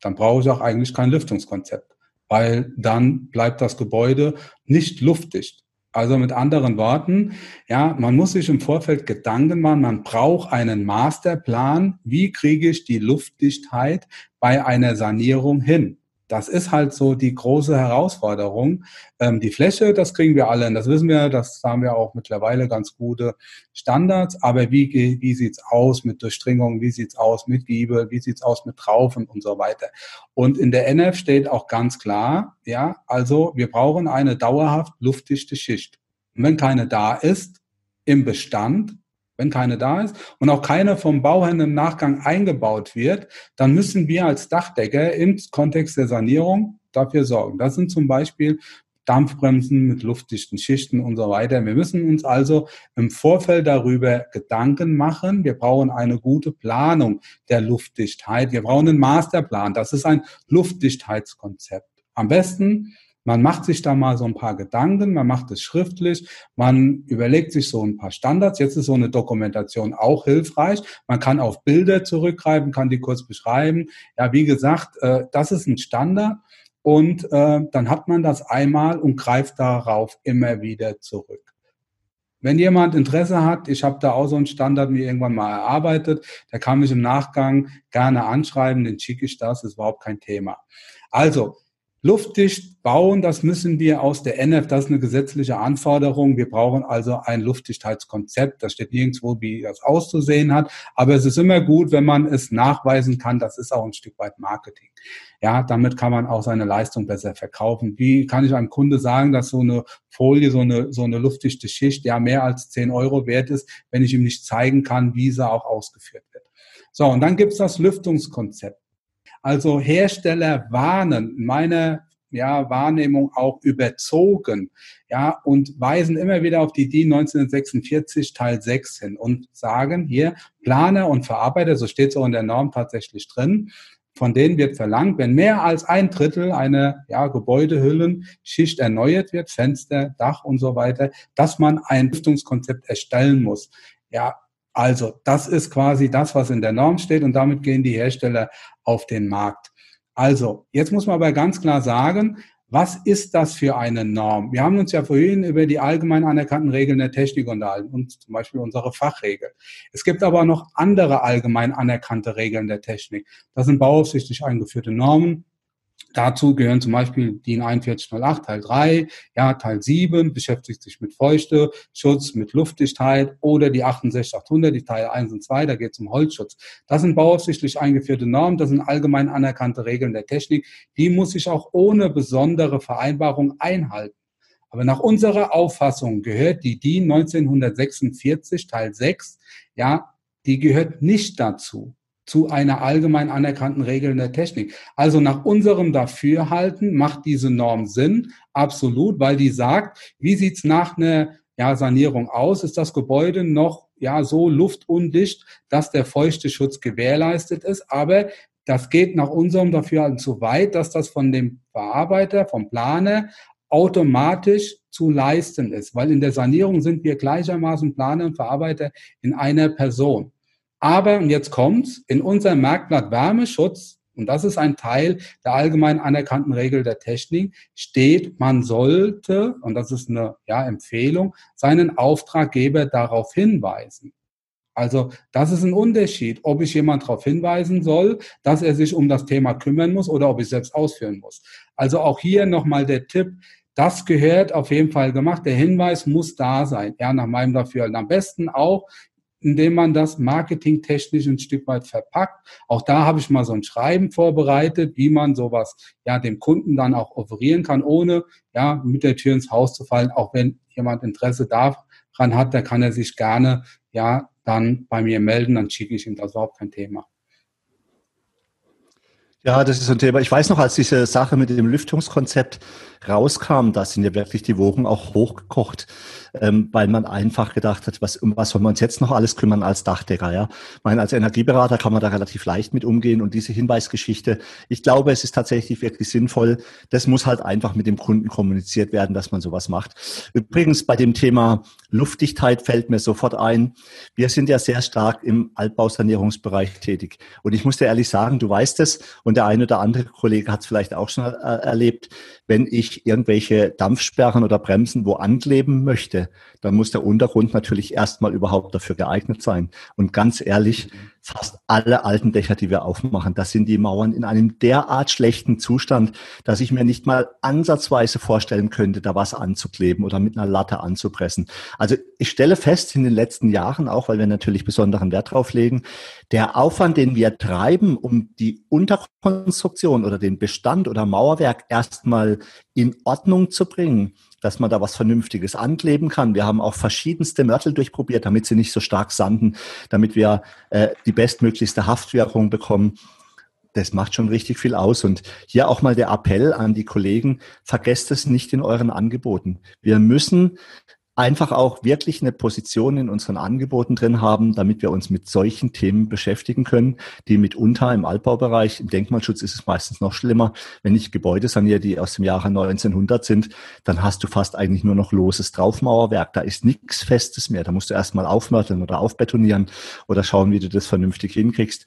dann brauche ich auch eigentlich kein Lüftungskonzept, weil dann bleibt das Gebäude nicht luftdicht. Also mit anderen Worten, ja, man muss sich im Vorfeld Gedanken machen, man braucht einen Masterplan, wie kriege ich die Luftdichtheit bei einer Sanierung hin. Das ist halt so die große Herausforderung. Ähm, die Fläche, das kriegen wir alle, das wissen wir, das haben wir auch mittlerweile ganz gute Standards. Aber wie, wie sieht's aus mit Durchdringung? Wie sieht's aus mit Giebel? Wie sieht's aus mit Traufen und so weiter? Und in der NF steht auch ganz klar, ja, also wir brauchen eine dauerhaft luftdichte Schicht. Und wenn keine da ist, im Bestand, wenn keine da ist und auch keine vom Bauherrn im Nachgang eingebaut wird, dann müssen wir als Dachdecker im Kontext der Sanierung dafür sorgen. Das sind zum Beispiel Dampfbremsen mit luftdichten Schichten und so weiter. Wir müssen uns also im Vorfeld darüber Gedanken machen. Wir brauchen eine gute Planung der Luftdichtheit. Wir brauchen einen Masterplan. Das ist ein Luftdichtheitskonzept. Am besten man macht sich da mal so ein paar Gedanken, man macht es schriftlich, man überlegt sich so ein paar Standards. Jetzt ist so eine Dokumentation auch hilfreich. Man kann auf Bilder zurückgreifen, kann die kurz beschreiben. Ja, wie gesagt, äh, das ist ein Standard und äh, dann hat man das einmal und greift darauf immer wieder zurück. Wenn jemand Interesse hat, ich habe da auch so einen Standard mir irgendwann mal erarbeitet, der kann mich im Nachgang gerne anschreiben, den schicke ich das, ist überhaupt kein Thema. Also, Luftdicht bauen, das müssen wir aus der NF, das ist eine gesetzliche Anforderung. Wir brauchen also ein Luftdichtheitskonzept. Das steht nirgendwo, wie das auszusehen hat. Aber es ist immer gut, wenn man es nachweisen kann. Das ist auch ein Stück weit Marketing. Ja, damit kann man auch seine Leistung besser verkaufen. Wie kann ich einem Kunde sagen, dass so eine Folie, so eine, so eine luftdichte Schicht ja mehr als 10 Euro wert ist, wenn ich ihm nicht zeigen kann, wie sie auch ausgeführt wird? So, und dann gibt's das Lüftungskonzept. Also Hersteller warnen, meine ja, Wahrnehmung auch überzogen, ja, und weisen immer wieder auf die DIN 1946 Teil 6 hin und sagen hier, Planer und Verarbeiter, so steht es auch in der Norm tatsächlich drin, von denen wird verlangt, wenn mehr als ein Drittel einer ja, Gebäudehüllenschicht erneuert wird, Fenster, Dach und so weiter, dass man ein Lüftungskonzept erstellen muss. Ja, also das ist quasi das, was in der Norm steht und damit gehen die Hersteller auf den Markt. Also jetzt muss man aber ganz klar sagen, was ist das für eine Norm? Wir haben uns ja vorhin über die allgemein anerkannten Regeln der Technik unterhalten und zum Beispiel unsere Fachregel. Es gibt aber noch andere allgemein anerkannte Regeln der Technik. Das sind bauaufsichtlich eingeführte Normen, Dazu gehören zum Beispiel DIN 4108 Teil 3, ja, Teil 7 beschäftigt sich mit Feuchte, Schutz, mit Luftdichtheit oder die 68800, die Teil 1 und 2, da geht es um Holzschutz. Das sind bauaufsichtlich eingeführte Normen, das sind allgemein anerkannte Regeln der Technik, die muss ich auch ohne besondere Vereinbarung einhalten. Aber nach unserer Auffassung gehört die DIN 1946 Teil 6, ja, die gehört nicht dazu zu einer allgemein anerkannten Regel der Technik. Also nach unserem Dafürhalten macht diese Norm Sinn, absolut, weil die sagt, wie sieht's nach einer ja, Sanierung aus? Ist das Gebäude noch ja so luftundicht, dass der feuchte Schutz gewährleistet ist. Aber das geht nach unserem Dafürhalten zu weit, dass das von dem Verarbeiter, vom Planer automatisch zu leisten ist, weil in der Sanierung sind wir gleichermaßen Planer und Verarbeiter in einer Person. Aber, und jetzt kommt's, in unserem Merkblatt Wärmeschutz, und das ist ein Teil der allgemein anerkannten Regel der Technik, steht, man sollte, und das ist eine ja, Empfehlung, seinen Auftraggeber darauf hinweisen. Also das ist ein Unterschied, ob ich jemand darauf hinweisen soll, dass er sich um das Thema kümmern muss oder ob ich selbst ausführen muss. Also auch hier nochmal der Tipp, das gehört auf jeden Fall gemacht. Der Hinweis muss da sein. Ja, nach meinem Dafürhalten. Am besten auch, indem man das marketingtechnisch ein Stück weit verpackt. Auch da habe ich mal so ein Schreiben vorbereitet, wie man sowas ja dem Kunden dann auch offerieren kann, ohne ja mit der Tür ins Haus zu fallen. Auch wenn jemand Interesse daran hat, da kann er sich gerne ja dann bei mir melden, dann schicke ich ihm das überhaupt kein Thema. Ja, das ist ein Thema. Ich weiß noch, als diese Sache mit dem Lüftungskonzept rauskam, da sind ja wirklich die Wogen auch hochgekocht, ähm, weil man einfach gedacht hat, was, um was soll man uns jetzt noch alles kümmern als Dachdecker, ja? Ich meine, als Energieberater kann man da relativ leicht mit umgehen und diese Hinweisgeschichte, ich glaube, es ist tatsächlich wirklich sinnvoll. Das muss halt einfach mit dem Kunden kommuniziert werden, dass man sowas macht. Übrigens, bei dem Thema Luftdichtheit fällt mir sofort ein, wir sind ja sehr stark im Altbausanierungsbereich tätig. Und ich muss dir ehrlich sagen, du weißt es und der eine oder andere Kollege hat es vielleicht auch schon erlebt, wenn ich irgendwelche Dampfsperren oder Bremsen wo ankleben möchte, dann muss der Untergrund natürlich erstmal überhaupt dafür geeignet sein. Und ganz ehrlich, fast alle alten Dächer, die wir aufmachen, da sind die Mauern in einem derart schlechten Zustand, dass ich mir nicht mal ansatzweise vorstellen könnte, da was anzukleben oder mit einer Latte anzupressen. Also ich stelle fest in den letzten Jahren, auch weil wir natürlich besonderen Wert drauf legen, der Aufwand, den wir treiben, um die Unterkonstruktion oder den Bestand oder Mauerwerk erstmal in Ordnung zu bringen, dass man da was Vernünftiges ankleben kann. Wir haben auch verschiedenste Mörtel durchprobiert, damit sie nicht so stark sanden, damit wir äh, die bestmöglichste Haftwirkung bekommen. Das macht schon richtig viel aus. Und hier auch mal der Appell an die Kollegen, vergesst es nicht in euren Angeboten. Wir müssen einfach auch wirklich eine Position in unseren Angeboten drin haben, damit wir uns mit solchen Themen beschäftigen können, die mitunter im Altbaubereich, im Denkmalschutz ist es meistens noch schlimmer, wenn ich Gebäude saniere, die aus dem Jahre 1900 sind, dann hast du fast eigentlich nur noch loses Draufmauerwerk, da ist nichts Festes mehr, da musst du erstmal aufmörteln oder aufbetonieren oder schauen, wie du das vernünftig hinkriegst.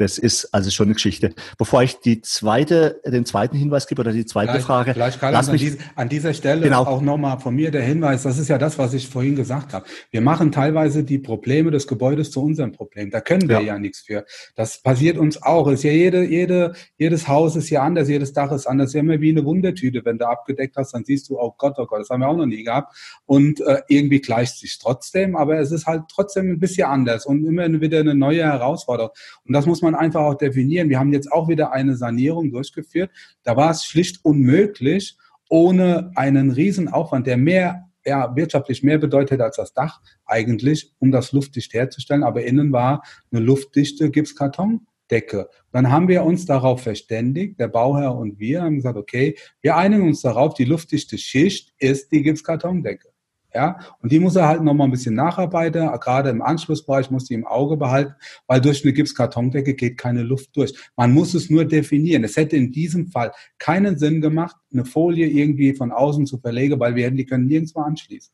Das ist also schon eine Geschichte. Bevor ich die zweite, den zweiten Hinweis gebe oder die zweite gleich, Frage. Gleich, Karl, an, dies, an, dieser Stelle genau. auch nochmal von mir der Hinweis, das ist ja das, was ich vorhin gesagt habe. Wir machen teilweise die Probleme des Gebäudes zu unserem Problem. Da können wir ja, ja nichts für. Das passiert uns auch. Ist ja jede, jede, jedes Haus ist ja anders, jedes Dach ist anders. Ist ja immer wie eine Wundertüte. Wenn du abgedeckt hast, dann siehst du, oh Gott, oh Gott, das haben wir auch noch nie gehabt. Und äh, irgendwie gleicht sich trotzdem, aber es ist halt trotzdem ein bisschen anders und immer wieder eine neue Herausforderung. Und das muss man man einfach auch definieren. Wir haben jetzt auch wieder eine Sanierung durchgeführt. Da war es schlicht unmöglich, ohne einen Riesenaufwand, der mehr ja, wirtschaftlich mehr bedeutet als das Dach eigentlich, um das luftdicht herzustellen. Aber innen war eine luftdichte Gipskartondecke. Dann haben wir uns darauf verständigt, der Bauherr und wir haben gesagt, okay, wir einigen uns darauf, die luftdichte Schicht ist die Gipskartondecke. Ja, und die muss er halt nochmal ein bisschen nacharbeiten. Gerade im Anschlussbereich muss die im Auge behalten, weil durch eine Gipskartondecke geht keine Luft durch. Man muss es nur definieren. Es hätte in diesem Fall keinen Sinn gemacht, eine Folie irgendwie von außen zu verlegen, weil wir hätten die können nirgendwo anschließen.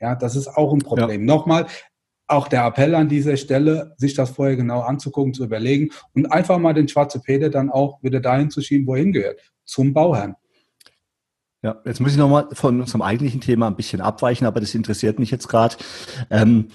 Ja, das ist auch ein Problem. Ja. Nochmal, auch der Appell an dieser Stelle, sich das vorher genau anzugucken, zu überlegen und einfach mal den schwarze Peter dann auch wieder dahin zu schieben, wohin gehört. Zum Bauherrn. Ja, jetzt muss ich nochmal von unserem eigentlichen Thema ein bisschen abweichen, aber das interessiert mich jetzt gerade. Ähm,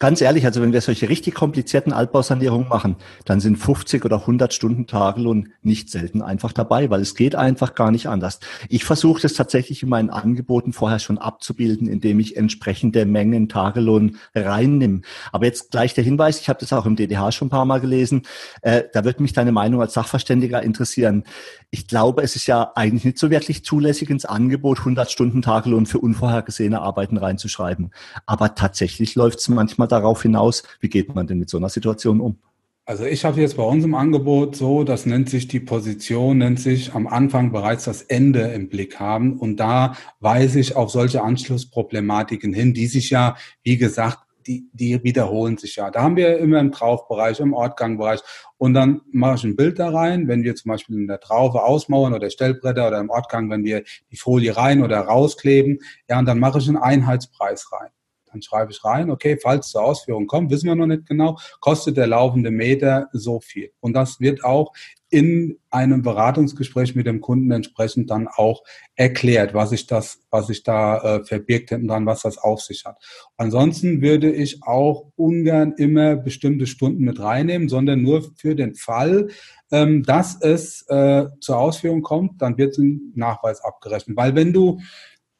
Ganz ehrlich, also wenn wir solche richtig komplizierten Altbausanierungen machen, dann sind 50 oder 100 Stunden Tagelohn nicht selten einfach dabei, weil es geht einfach gar nicht anders. Ich versuche das tatsächlich in meinen Angeboten vorher schon abzubilden, indem ich entsprechende Mengen Tagelohn reinnehme. Aber jetzt gleich der Hinweis, ich habe das auch im DDH schon ein paar Mal gelesen, äh, da wird mich deine Meinung als Sachverständiger interessieren. Ich glaube, es ist ja eigentlich nicht so wirklich zulässig ins Angebot, 100 Stunden Tagelohn für unvorhergesehene Arbeiten reinzuschreiben. Aber tatsächlich läuft es manchmal mal darauf hinaus, wie geht man denn mit so einer Situation um? Also ich habe jetzt bei uns im Angebot so, das nennt sich die Position, nennt sich am Anfang bereits das Ende im Blick haben. Und da weise ich auf solche Anschlussproblematiken hin, die sich ja, wie gesagt, die, die wiederholen sich ja. Da haben wir immer im Traufbereich, im Ortgangbereich und dann mache ich ein Bild da rein, wenn wir zum Beispiel in der Traufe ausmauern oder Stellbretter oder im Ortgang, wenn wir die Folie rein oder rauskleben, ja, und dann mache ich einen Einheitspreis rein. Dann schreibe ich rein, okay, falls zur Ausführung kommt, wissen wir noch nicht genau, kostet der laufende Meter so viel. Und das wird auch in einem Beratungsgespräch mit dem Kunden entsprechend dann auch erklärt, was sich das, was sich da äh, verbirgt hinten dran, was das auf sich hat. Ansonsten würde ich auch ungern immer bestimmte Stunden mit reinnehmen, sondern nur für den Fall, ähm, dass es äh, zur Ausführung kommt, dann wird ein Nachweis abgerechnet. Weil wenn du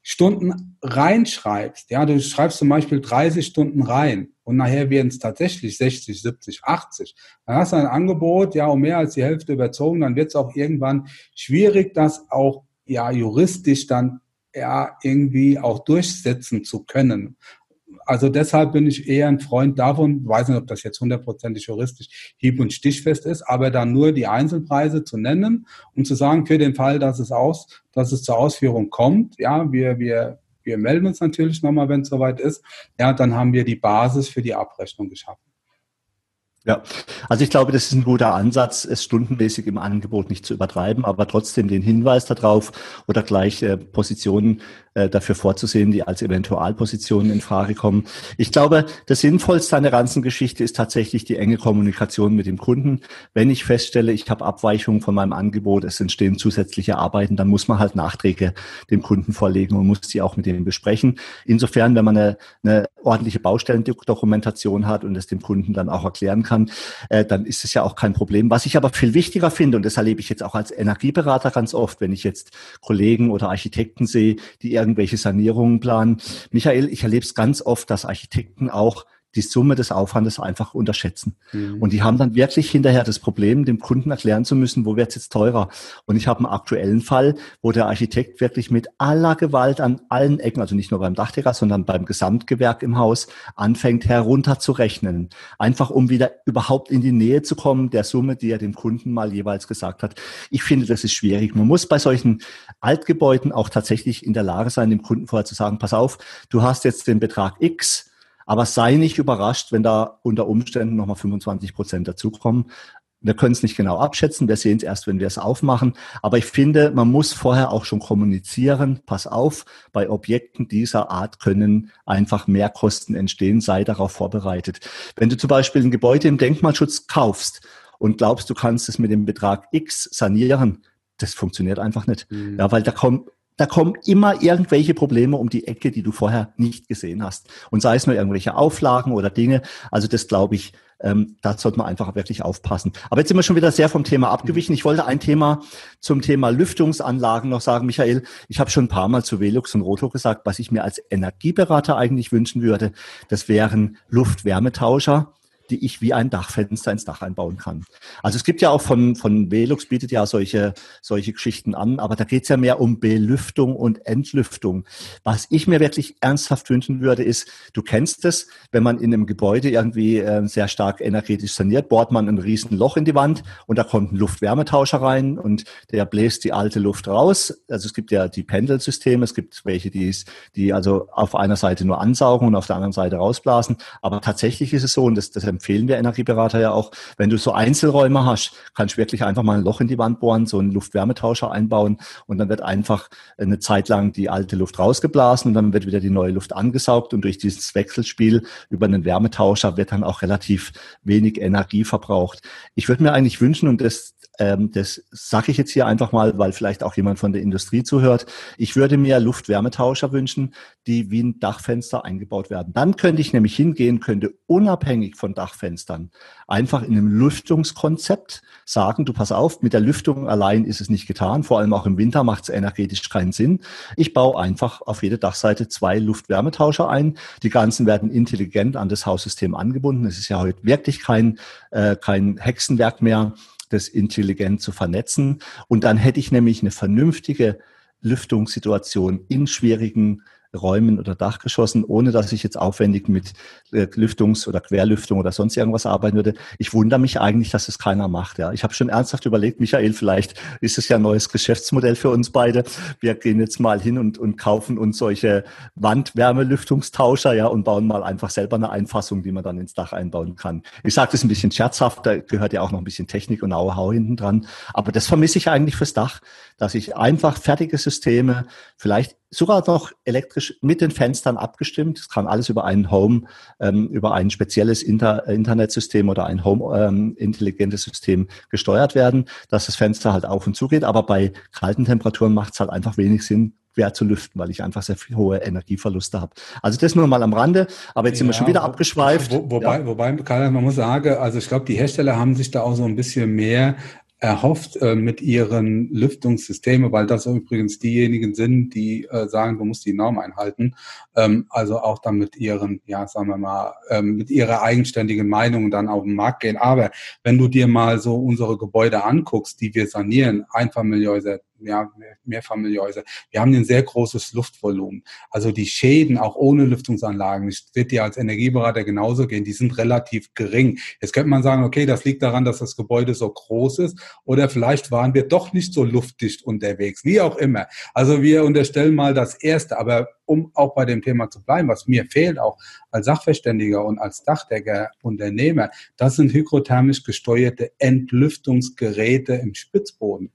Stunden reinschreibst, ja, du schreibst zum Beispiel 30 Stunden rein und nachher werden es tatsächlich 60, 70, 80, dann hast du ein Angebot, ja, um mehr als die Hälfte überzogen, dann wird es auch irgendwann schwierig, das auch ja juristisch dann ja irgendwie auch durchsetzen zu können also deshalb bin ich eher ein Freund davon, weiß nicht, ob das jetzt hundertprozentig juristisch hieb- und stichfest ist, aber dann nur die Einzelpreise zu nennen und zu sagen, für den Fall, dass es aus, dass es zur Ausführung kommt, ja, wir, wir, wir melden uns natürlich nochmal, wenn es soweit ist, ja, dann haben wir die Basis für die Abrechnung geschaffen. Ja, also ich glaube, das ist ein guter Ansatz, es stundenmäßig im Angebot nicht zu übertreiben, aber trotzdem den Hinweis darauf oder gleich äh, Positionen äh, dafür vorzusehen, die als Eventualpositionen in Frage kommen. Ich glaube, das Sinnvollste an der ganzen Geschichte ist tatsächlich die enge Kommunikation mit dem Kunden. Wenn ich feststelle, ich habe Abweichungen von meinem Angebot, es entstehen zusätzliche Arbeiten, dann muss man halt Nachträge dem Kunden vorlegen und muss sie auch mit ihm besprechen. Insofern, wenn man eine, eine ordentliche Baustellendokumentation hat und es dem Kunden dann auch erklären kann, äh, dann ist es ja auch kein Problem. Was ich aber viel wichtiger finde, und das erlebe ich jetzt auch als Energieberater ganz oft, wenn ich jetzt Kollegen oder Architekten sehe, die eher irgendwelche Sanierungen planen. Michael, ich erlebe es ganz oft, dass Architekten auch die Summe des Aufwandes einfach unterschätzen. Mhm. Und die haben dann wirklich hinterher das Problem, dem Kunden erklären zu müssen, wo wird es jetzt teurer. Und ich habe einen aktuellen Fall, wo der Architekt wirklich mit aller Gewalt an allen Ecken, also nicht nur beim Dachdecker, sondern beim Gesamtgewerk im Haus, anfängt herunterzurechnen. Einfach um wieder überhaupt in die Nähe zu kommen der Summe, die er dem Kunden mal jeweils gesagt hat. Ich finde, das ist schwierig. Man muss bei solchen Altgebäuden auch tatsächlich in der Lage sein, dem Kunden vorher zu sagen, pass auf, du hast jetzt den Betrag X, aber sei nicht überrascht, wenn da unter Umständen nochmal 25 Prozent dazukommen. Wir können es nicht genau abschätzen, wir sehen es erst, wenn wir es aufmachen. Aber ich finde, man muss vorher auch schon kommunizieren. Pass auf, bei Objekten dieser Art können einfach mehr Kosten entstehen, sei darauf vorbereitet. Wenn du zum Beispiel ein Gebäude im Denkmalschutz kaufst und glaubst, du kannst es mit dem Betrag X sanieren, das funktioniert einfach nicht. Mhm. Ja, weil da kommen da kommen immer irgendwelche Probleme um die Ecke, die du vorher nicht gesehen hast. Und sei es nur irgendwelche Auflagen oder Dinge. Also das glaube ich, ähm, da sollte man einfach wirklich aufpassen. Aber jetzt sind wir schon wieder sehr vom Thema abgewichen. Ich wollte ein Thema zum Thema Lüftungsanlagen noch sagen, Michael. Ich habe schon ein paar Mal zu Velux und Roto gesagt, was ich mir als Energieberater eigentlich wünschen würde. Das wären Luft-Wärmetauscher die ich wie ein Dachfenster ins Dach einbauen kann. Also es gibt ja auch von, von Velux bietet ja solche, solche Geschichten an, aber da geht es ja mehr um Belüftung und Entlüftung. Was ich mir wirklich ernsthaft wünschen würde, ist, du kennst es, wenn man in einem Gebäude irgendwie äh, sehr stark energetisch saniert, bohrt man ein riesen Loch in die Wand und da kommt ein Luftwärmetauscher rein und der bläst die alte Luft raus. Also es gibt ja die Pendelsysteme, es gibt welche, die, die also auf einer Seite nur ansaugen und auf der anderen Seite rausblasen. Aber tatsächlich ist es so, und das, das empfehlen wir Energieberater ja auch, wenn du so Einzelräume hast, kannst du wirklich einfach mal ein Loch in die Wand bohren, so einen Luftwärmetauscher einbauen und dann wird einfach eine Zeit lang die alte Luft rausgeblasen und dann wird wieder die neue Luft angesaugt und durch dieses Wechselspiel über einen Wärmetauscher wird dann auch relativ wenig Energie verbraucht. Ich würde mir eigentlich wünschen, und das ähm, das sage ich jetzt hier einfach mal, weil vielleicht auch jemand von der Industrie zuhört. Ich würde mir Luft-Wärmetauscher wünschen, die wie ein Dachfenster eingebaut werden. Dann könnte ich nämlich hingehen, könnte unabhängig von Dachfenstern einfach in einem Lüftungskonzept sagen, du pass auf, mit der Lüftung allein ist es nicht getan. Vor allem auch im Winter macht es energetisch keinen Sinn. Ich baue einfach auf jede Dachseite zwei Luft-Wärmetauscher ein. Die ganzen werden intelligent an das Haussystem angebunden. Es ist ja heute wirklich kein, äh, kein Hexenwerk mehr das intelligent zu vernetzen. Und dann hätte ich nämlich eine vernünftige Lüftungssituation in schwierigen Räumen oder Dachgeschossen, ohne dass ich jetzt aufwendig mit äh, Lüftungs- oder Querlüftung oder sonst irgendwas arbeiten würde. Ich wundere mich eigentlich, dass es keiner macht. Ja. Ich habe schon ernsthaft überlegt, Michael, vielleicht ist es ja ein neues Geschäftsmodell für uns beide. Wir gehen jetzt mal hin und, und kaufen uns solche Wandwärmelüftungstauscher ja, und bauen mal einfach selber eine Einfassung, die man dann ins Dach einbauen kann. Ich sage das ein bisschen scherzhaft, da gehört ja auch noch ein bisschen Technik und Know-how hinten dran. Aber das vermisse ich eigentlich fürs Dach, dass ich einfach fertige Systeme, vielleicht sogar noch elektrisch mit den Fenstern abgestimmt. Es kann alles über einen Home, ähm, über ein spezielles Inter Internetsystem oder ein Home ähm, intelligentes System gesteuert werden, dass das Fenster halt auf und zu geht. Aber bei kalten Temperaturen macht es halt einfach wenig Sinn, quer zu lüften, weil ich einfach sehr hohe Energieverluste habe. Also das nur mal am Rande, aber jetzt sind wir schon wieder abgeschweift. Wo, wobei, ja. wobei, Karl, man muss sagen, also ich glaube, die Hersteller haben sich da auch so ein bisschen mehr erhofft äh, mit ihren Lüftungssystemen, weil das übrigens diejenigen sind, die äh, sagen, du musst die Norm einhalten, ähm, also auch dann mit ihren, ja, sagen wir mal, ähm, mit ihrer eigenständigen Meinung dann auf den Markt gehen. Aber wenn du dir mal so unsere Gebäude anguckst, die wir sanieren, Einfamilienhäuser, ja, Mehrfamilienhäuser. Wir haben ein sehr großes Luftvolumen. Also die Schäden auch ohne Lüftungsanlagen, das wird dir als Energieberater genauso gehen, die sind relativ gering. Jetzt könnte man sagen, okay, das liegt daran, dass das Gebäude so groß ist oder vielleicht waren wir doch nicht so luftdicht unterwegs, wie auch immer. Also wir unterstellen mal das Erste, aber um auch bei dem Thema zu bleiben, was mir fehlt, auch als Sachverständiger und als Dachdecker, Unternehmer, das sind hygrothermisch gesteuerte Entlüftungsgeräte im Spitzboden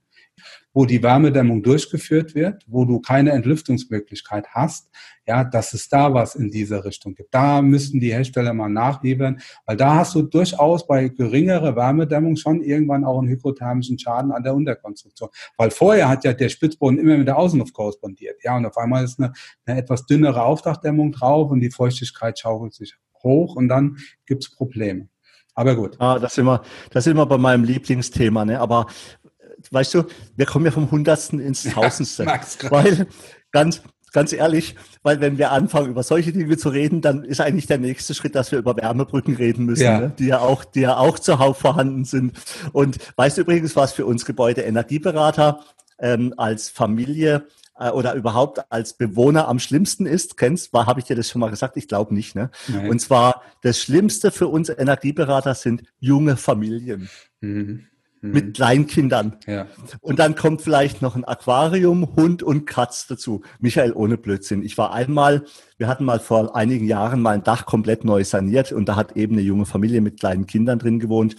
wo die Wärmedämmung durchgeführt wird, wo du keine Entlüftungsmöglichkeit hast, ja, dass es da was in dieser Richtung gibt. Da müssten die Hersteller mal nachliefern, weil da hast du durchaus bei geringerer Wärmedämmung schon irgendwann auch einen hygrothermischen Schaden an der Unterkonstruktion. Weil vorher hat ja der Spitzboden immer mit der Außenluft korrespondiert. Ja, und auf einmal ist eine, eine etwas dünnere Aufdachdämmung drauf und die Feuchtigkeit schaukelt sich hoch und dann gibt's Probleme. Aber gut. Ah, das sind wir, das sind wir bei meinem Lieblingsthema. Ne? Aber weißt du, wir kommen ja vom Hundertsten ins Tausendste. Ja, weil, ganz, ganz ehrlich, weil wenn wir anfangen, über solche Dinge zu reden, dann ist eigentlich der nächste Schritt, dass wir über Wärmebrücken reden müssen, ja. Ne? die ja auch, die ja auch zuhauf vorhanden sind. Und weißt du übrigens, was für uns Gebäudeenergieberater ähm, als Familie äh, oder überhaupt als Bewohner am schlimmsten ist, kennst, war, habe ich dir das schon mal gesagt? Ich glaube nicht, ne? Nein. Und zwar das Schlimmste für uns Energieberater sind junge Familien. Mhm mit mhm. Kleinkindern. Ja. Und dann kommt vielleicht noch ein Aquarium, Hund und Katz dazu. Michael, ohne Blödsinn. Ich war einmal, wir hatten mal vor einigen Jahren mal ein Dach komplett neu saniert und da hat eben eine junge Familie mit kleinen Kindern drin gewohnt.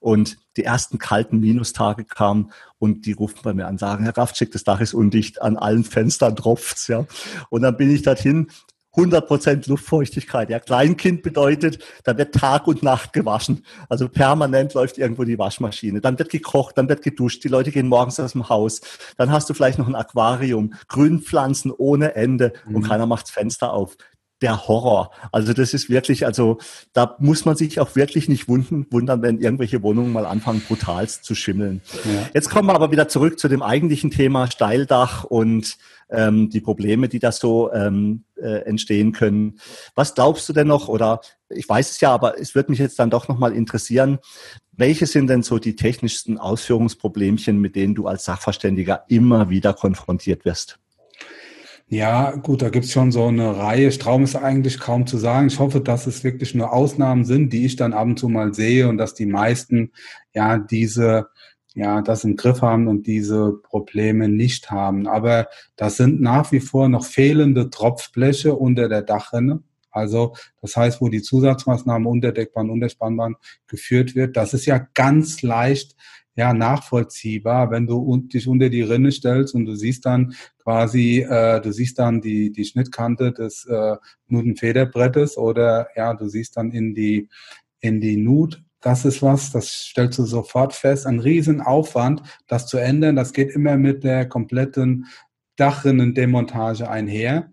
Und die ersten kalten Minustage kamen und die rufen bei mir an, sagen, Herr Raftschik, das Dach ist undicht, an allen Fenstern tropft's, ja. Und dann bin ich dorthin 100 Prozent Luftfeuchtigkeit. Ja, Kleinkind bedeutet, da wird Tag und Nacht gewaschen. Also permanent läuft irgendwo die Waschmaschine. Dann wird gekocht, dann wird geduscht. Die Leute gehen morgens aus dem Haus. Dann hast du vielleicht noch ein Aquarium, Grünpflanzen ohne Ende mhm. und keiner macht das Fenster auf der Horror. Also das ist wirklich, also da muss man sich auch wirklich nicht wundern, wenn irgendwelche Wohnungen mal anfangen, brutal zu schimmeln. Ja. Jetzt kommen wir aber wieder zurück zu dem eigentlichen Thema Steildach und ähm, die Probleme, die da so ähm, äh, entstehen können. Was glaubst du denn noch, oder ich weiß es ja, aber es würde mich jetzt dann doch nochmal interessieren, welche sind denn so die technischsten Ausführungsproblemchen, mit denen du als Sachverständiger immer wieder konfrontiert wirst? Ja, gut, da gibt's schon so eine Reihe. Straum ist eigentlich kaum zu sagen. Ich hoffe, dass es wirklich nur Ausnahmen sind, die ich dann ab und zu mal sehe und dass die meisten ja diese ja, das im Griff haben und diese Probleme nicht haben. Aber das sind nach wie vor noch fehlende Tropfbleche unter der Dachrinne. Also das heißt, wo die Zusatzmaßnahmen Unterdeckbahn, Unterspannbahn geführt wird, das ist ja ganz leicht ja nachvollziehbar, wenn du dich unter die Rinne stellst und du siehst dann quasi, äh, du siehst dann die die Schnittkante des äh, Nutenfederbrettes oder ja, du siehst dann in die in die Nut das ist was, das stellst du sofort fest, ein Riesenaufwand, das zu ändern. Das geht immer mit der kompletten Dachrinnendemontage einher.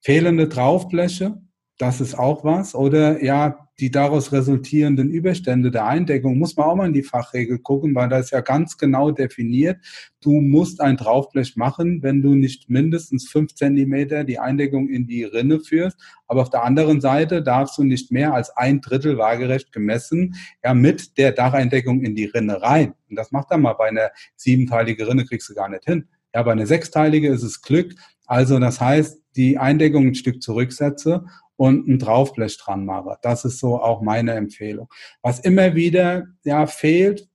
Fehlende Draufbleche, das ist auch was. Oder ja, die daraus resultierenden Überstände der Eindeckung muss man auch mal in die Fachregel gucken, weil da ist ja ganz genau definiert, du musst ein Draufblech machen, wenn du nicht mindestens fünf Zentimeter die Eindeckung in die Rinne führst. Aber auf der anderen Seite darfst du nicht mehr als ein Drittel waagerecht gemessen, ja, mit der Dacheindeckung in die Rinne rein. Und das macht dann mal bei einer siebenteiligen Rinne kriegst du gar nicht hin. Ja, bei einer sechsteilige ist es Glück. Also das heißt, die Eindeckung ein Stück zurücksetze und ein Draufblech dran mache. Das ist so auch meine Empfehlung. Was immer wieder ja fehlt,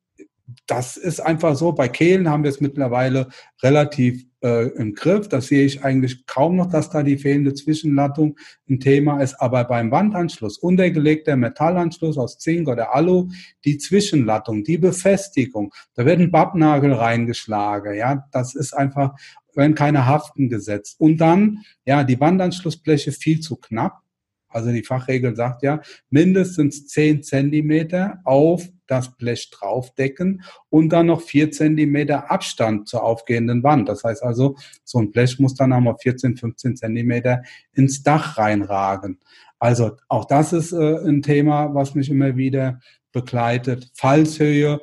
das ist einfach so. Bei Kehlen haben wir es mittlerweile relativ äh, im Griff. Das sehe ich eigentlich kaum noch, dass da die fehlende Zwischenlattung ein Thema ist. Aber beim Wandanschluss, untergelegter Metallanschluss aus Zink oder Alu, die Zwischenlattung, die Befestigung, da wird ein Bappnagel reingeschlagen. Ja, das ist einfach, wenn keine Haften gesetzt. Und dann, ja, die Wandanschlussbleche viel zu knapp. Also die Fachregel sagt ja, mindestens zehn Zentimeter auf das Blech draufdecken und dann noch vier Zentimeter Abstand zur aufgehenden Wand. Das heißt also, so ein Blech muss dann einmal 14, 15 Zentimeter ins Dach reinragen. Also auch das ist äh, ein Thema, was mich immer wieder begleitet. Fallshöhe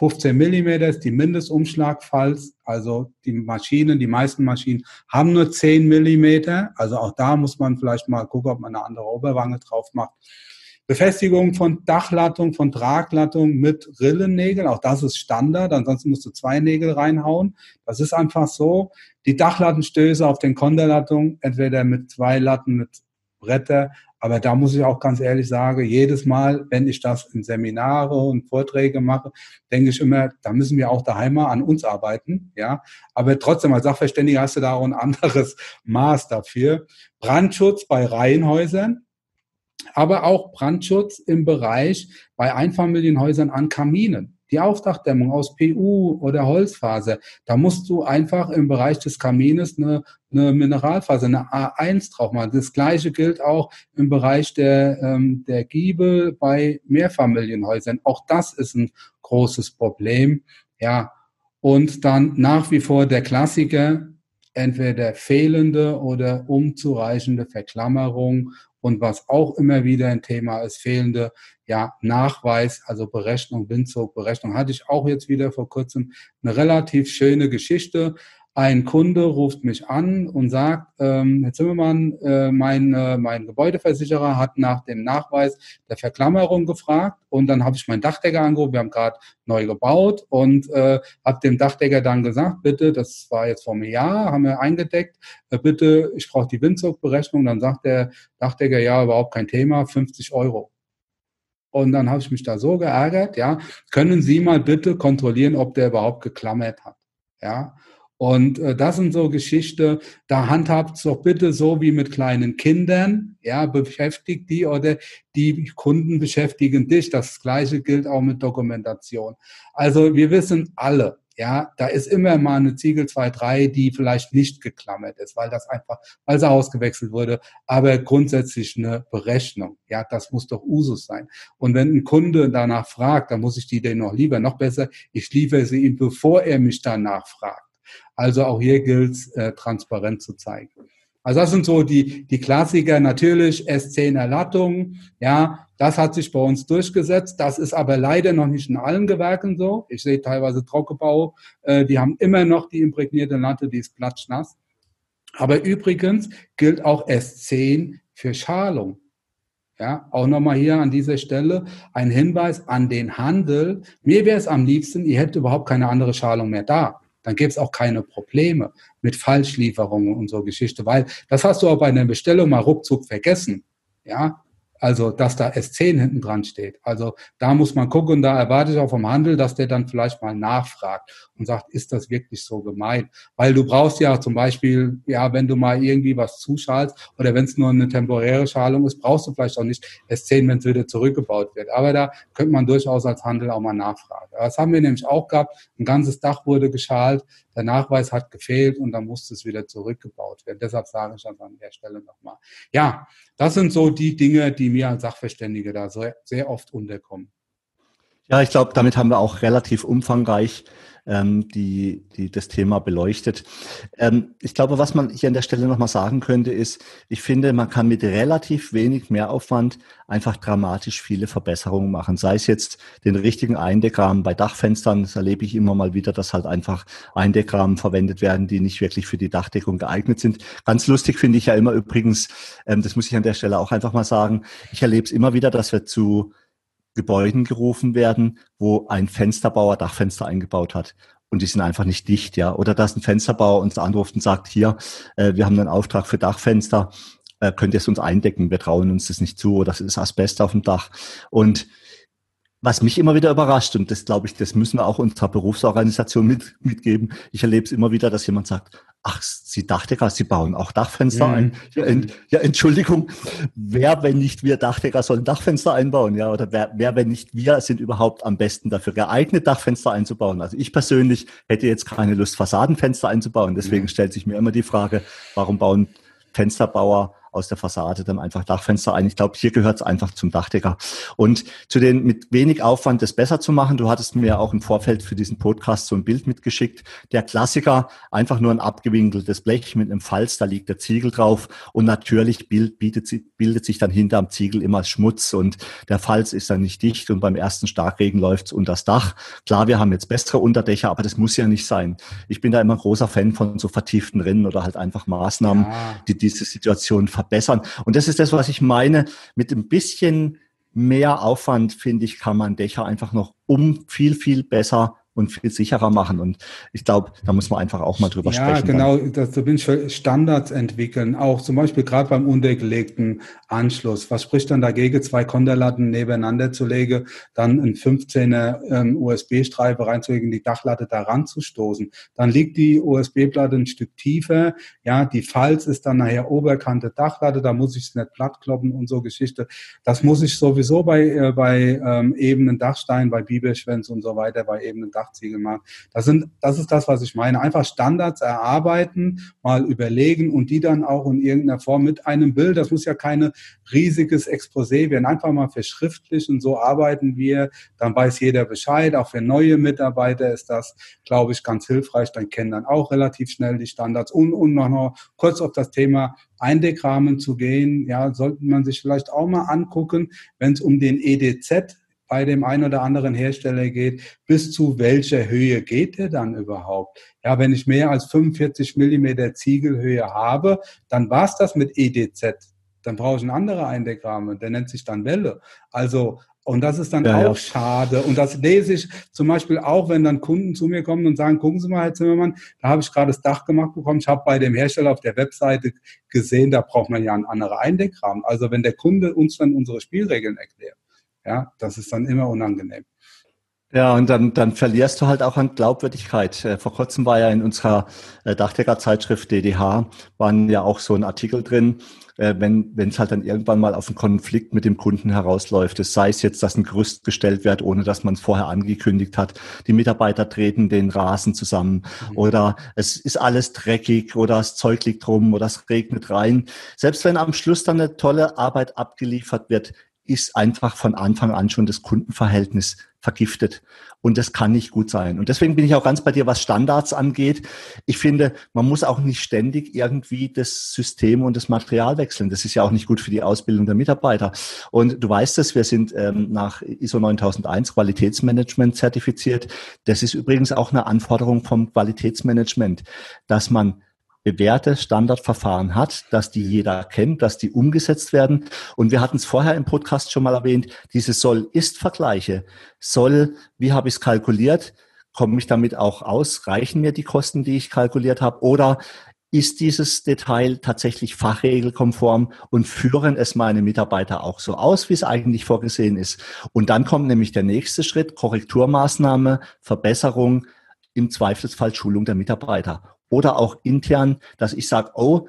15 Millimeter ist die Mindestumschlagfalls. Also die Maschinen, die meisten Maschinen haben nur 10 Millimeter. Also auch da muss man vielleicht mal gucken, ob man eine andere Oberwange drauf macht. Befestigung von Dachlattung, von Traglattung mit Rillennägeln, auch das ist Standard, ansonsten musst du zwei Nägel reinhauen. Das ist einfach so. Die Dachlattenstöße auf den Konterlattungen, entweder mit zwei Latten mit Bretter, aber da muss ich auch ganz ehrlich sagen, jedes Mal, wenn ich das in Seminare und Vorträge mache, denke ich immer, da müssen wir auch daheim mal an uns arbeiten, ja. Aber trotzdem, als Sachverständiger hast du da auch ein anderes Maß dafür. Brandschutz bei Reihenhäusern, aber auch Brandschutz im Bereich bei Einfamilienhäusern an Kaminen die Aufdachdämmung aus PU oder Holzfaser, da musst du einfach im Bereich des Kamines eine, eine Mineralfaser, eine A1 drauf machen. Das gleiche gilt auch im Bereich der, ähm, der Giebel bei Mehrfamilienhäusern. Auch das ist ein großes Problem. Ja, und dann nach wie vor der Klassiker, entweder fehlende oder unzureichende Verklammerung und was auch immer wieder ein Thema ist, fehlende ja, Nachweis, also Berechnung, Windzugberechnung, hatte ich auch jetzt wieder vor kurzem eine relativ schöne Geschichte. Ein Kunde ruft mich an und sagt, ähm, Herr Zimmermann, äh, mein, äh, mein Gebäudeversicherer hat nach dem Nachweis der Verklammerung gefragt und dann habe ich meinen Dachdecker angerufen, wir haben gerade neu gebaut und äh, habe dem Dachdecker dann gesagt, bitte, das war jetzt vor einem Jahr, haben wir eingedeckt, äh, bitte, ich brauche die Windzugberechnung. Dann sagt der Dachdecker, ja, überhaupt kein Thema, 50 Euro. Und dann habe ich mich da so geärgert, ja, können Sie mal bitte kontrollieren, ob der überhaupt geklammert hat. Ja, und äh, das sind so Geschichten, da handhabt es doch bitte so wie mit kleinen Kindern, ja, beschäftigt die oder die Kunden beschäftigen dich. Das Gleiche gilt auch mit Dokumentation. Also wir wissen alle, ja, da ist immer mal eine Ziegel 2, 3, die vielleicht nicht geklammert ist, weil das einfach, weil sie ausgewechselt wurde, aber grundsätzlich eine Berechnung. Ja, das muss doch Usus sein. Und wenn ein Kunde danach fragt, dann muss ich die den noch lieber, noch besser, ich liefere sie ihm, bevor er mich danach fragt. Also auch hier gilt es, äh, transparent zu zeigen. Also das sind so die, die Klassiker. Natürlich S10 Ja, das hat sich bei uns durchgesetzt. Das ist aber leider noch nicht in allen Gewerken so. Ich sehe teilweise Trockenbau. Äh, die haben immer noch die imprägnierte Latte, die ist platschnass. Aber übrigens gilt auch S10 für Schalung. Ja, auch nochmal hier an dieser Stelle ein Hinweis an den Handel. Mir wäre es am liebsten, ihr hättet überhaupt keine andere Schalung mehr da dann gäbe es auch keine Probleme mit Falschlieferungen und so Geschichte, weil das hast du auch bei einer Bestellung mal ruckzuck vergessen. Ja, also, dass da S10 hinten dran steht. Also, da muss man gucken, da erwarte ich auch vom Handel, dass der dann vielleicht mal nachfragt und sagt, ist das wirklich so gemeint? Weil du brauchst ja zum Beispiel, ja, wenn du mal irgendwie was zuschalst oder wenn es nur eine temporäre Schalung ist, brauchst du vielleicht auch nicht S10, wenn es wieder zurückgebaut wird. Aber da könnte man durchaus als Handel auch mal nachfragen. Das haben wir nämlich auch gehabt. Ein ganzes Dach wurde geschalt, der Nachweis hat gefehlt und dann musste es wieder zurückgebaut werden. Deshalb sage ich das an der Stelle nochmal. Ja, das sind so die Dinge, die mir als Sachverständige da sehr, sehr oft unterkommen. Ja, ich glaube, damit haben wir auch relativ umfangreich ähm, die, die das Thema beleuchtet. Ähm, ich glaube, was man hier an der Stelle nochmal sagen könnte, ist, ich finde, man kann mit relativ wenig Mehraufwand einfach dramatisch viele Verbesserungen machen. Sei es jetzt den richtigen Eindeckrahmen bei Dachfenstern, das erlebe ich immer mal wieder, dass halt einfach Eindeckrahmen verwendet werden, die nicht wirklich für die Dachdeckung geeignet sind. Ganz lustig finde ich ja immer übrigens, ähm, das muss ich an der Stelle auch einfach mal sagen, ich erlebe es immer wieder, dass wir zu Gebäuden gerufen werden, wo ein Fensterbauer Dachfenster eingebaut hat. und die sind einfach nicht dicht, ja. Oder dass ein Fensterbauer uns anruft und sagt, hier, äh, wir haben einen Auftrag für Dachfenster, äh, könnt ihr es uns eindecken, wir trauen uns das nicht zu, oder das ist Asbest auf dem Dach. Und was mich immer wieder überrascht, und das glaube ich, das müssen wir auch unserer Berufsorganisation mit, mitgeben. Ich erlebe es immer wieder, dass jemand sagt, ach, Sie Dachdecker, Sie bauen auch Dachfenster mhm. ein. Ja, ent, ja, Entschuldigung, wer, wenn nicht wir Dachdecker, sollen Dachfenster einbauen? Ja, oder wer, wer, wenn nicht wir, sind überhaupt am besten dafür geeignet, Dachfenster einzubauen? Also ich persönlich hätte jetzt keine Lust, Fassadenfenster einzubauen. Deswegen mhm. stellt sich mir immer die Frage, warum bauen Fensterbauer aus der Fassade dann einfach Dachfenster ein. Ich glaube, hier gehört es einfach zum Dachdecker. Und zu den mit wenig Aufwand das besser zu machen, du hattest mir auch im Vorfeld für diesen Podcast so ein Bild mitgeschickt. Der Klassiker, einfach nur ein abgewinkeltes Blech mit einem Falz, da liegt der Ziegel drauf und natürlich bild, bietet, bildet sich dann hinterm Ziegel immer Schmutz und der Falz ist dann nicht dicht und beim ersten Starkregen läuft es unter das Dach. Klar, wir haben jetzt bessere Unterdächer, aber das muss ja nicht sein. Ich bin da immer großer Fan von so vertieften Rinnen oder halt einfach Maßnahmen, ja. die diese Situation verbessern. Und das ist das, was ich meine. Mit ein bisschen mehr Aufwand, finde ich, kann man Dächer einfach noch um viel, viel besser und viel sicherer machen. Und ich glaube, da muss man einfach auch mal drüber ja, sprechen. Ja, genau, das, da bin ich für Standards entwickeln, auch zum Beispiel gerade beim undecklegten Anschluss. Was spricht dann dagegen, zwei Konterlatten nebeneinander zu legen, dann einen 15er ähm, USB-Streifen reinzulegen, die Dachlatte da ranzustoßen. Dann liegt die USB-Platte ein Stück tiefer, ja, die Falz ist dann nachher oberkante Dachlatte, da muss ich es nicht platt kloppen und so Geschichte. Das muss ich sowieso bei, äh, bei ähm, ebenen Dachsteinen, bei Bibelschwänz und so weiter, bei ebenen Dach Dachziegel machen. Das sind, das ist das, was ich meine. Einfach Standards erarbeiten, mal überlegen und die dann auch in irgendeiner Form mit einem Bild. Das muss ja keine riesiges Exposé werden. Einfach mal verschriftlichen. So arbeiten wir. Dann weiß jeder Bescheid. Auch für neue Mitarbeiter ist das, glaube ich, ganz hilfreich. Dann kennen dann auch relativ schnell die Standards. Und, und noch, noch kurz auf das Thema Eindeckrahmen zu gehen, ja, sollte man sich vielleicht auch mal angucken, wenn es um den EDZ bei dem einen oder anderen Hersteller geht, bis zu welcher Höhe geht der dann überhaupt? Ja, wenn ich mehr als 45 Millimeter Ziegelhöhe habe, dann war es das mit EDZ. Dann brauche ich einen anderen Eindeckrahmen, der nennt sich dann Welle. Also und das ist dann ja, auch ja. schade. Und das lese ich zum Beispiel auch, wenn dann Kunden zu mir kommen und sagen, gucken Sie mal, Herr Zimmermann, da habe ich gerade das Dach gemacht bekommen. Ich habe bei dem Hersteller auf der Webseite gesehen, da braucht man ja einen anderen Eindeckrahmen. Also wenn der Kunde uns dann unsere Spielregeln erklärt, ja, das ist dann immer unangenehm. Ja, und dann, dann verlierst du halt auch an Glaubwürdigkeit. Äh, vor kurzem war ja in unserer äh, Dachdecker-Zeitschrift DDH, waren ja auch so ein Artikel drin, äh, wenn wenn es halt dann irgendwann mal auf einen Konflikt mit dem Kunden herausläuft. Es sei es jetzt, dass ein Gerüst gestellt wird, ohne dass man es vorher angekündigt hat. Die Mitarbeiter treten den Rasen zusammen mhm. oder es ist alles dreckig oder das Zeug liegt rum oder es regnet rein. Selbst wenn am Schluss dann eine tolle Arbeit abgeliefert wird, ist einfach von Anfang an schon das Kundenverhältnis vergiftet. Und das kann nicht gut sein. Und deswegen bin ich auch ganz bei dir, was Standards angeht. Ich finde, man muss auch nicht ständig irgendwie das System und das Material wechseln. Das ist ja auch nicht gut für die Ausbildung der Mitarbeiter. Und du weißt es, wir sind ähm, nach ISO 9001 Qualitätsmanagement zertifiziert. Das ist übrigens auch eine Anforderung vom Qualitätsmanagement, dass man bewährte Standardverfahren hat, dass die jeder kennt, dass die umgesetzt werden. Und wir hatten es vorher im Podcast schon mal erwähnt, diese Soll-Ist-Vergleiche. Soll, wie habe ich es kalkuliert? Komme ich damit auch aus? Reichen mir die Kosten, die ich kalkuliert habe? Oder ist dieses Detail tatsächlich fachregelkonform und führen es meine Mitarbeiter auch so aus, wie es eigentlich vorgesehen ist? Und dann kommt nämlich der nächste Schritt, Korrekturmaßnahme, Verbesserung, im Zweifelsfall Schulung der Mitarbeiter oder auch intern, dass ich sage, oh,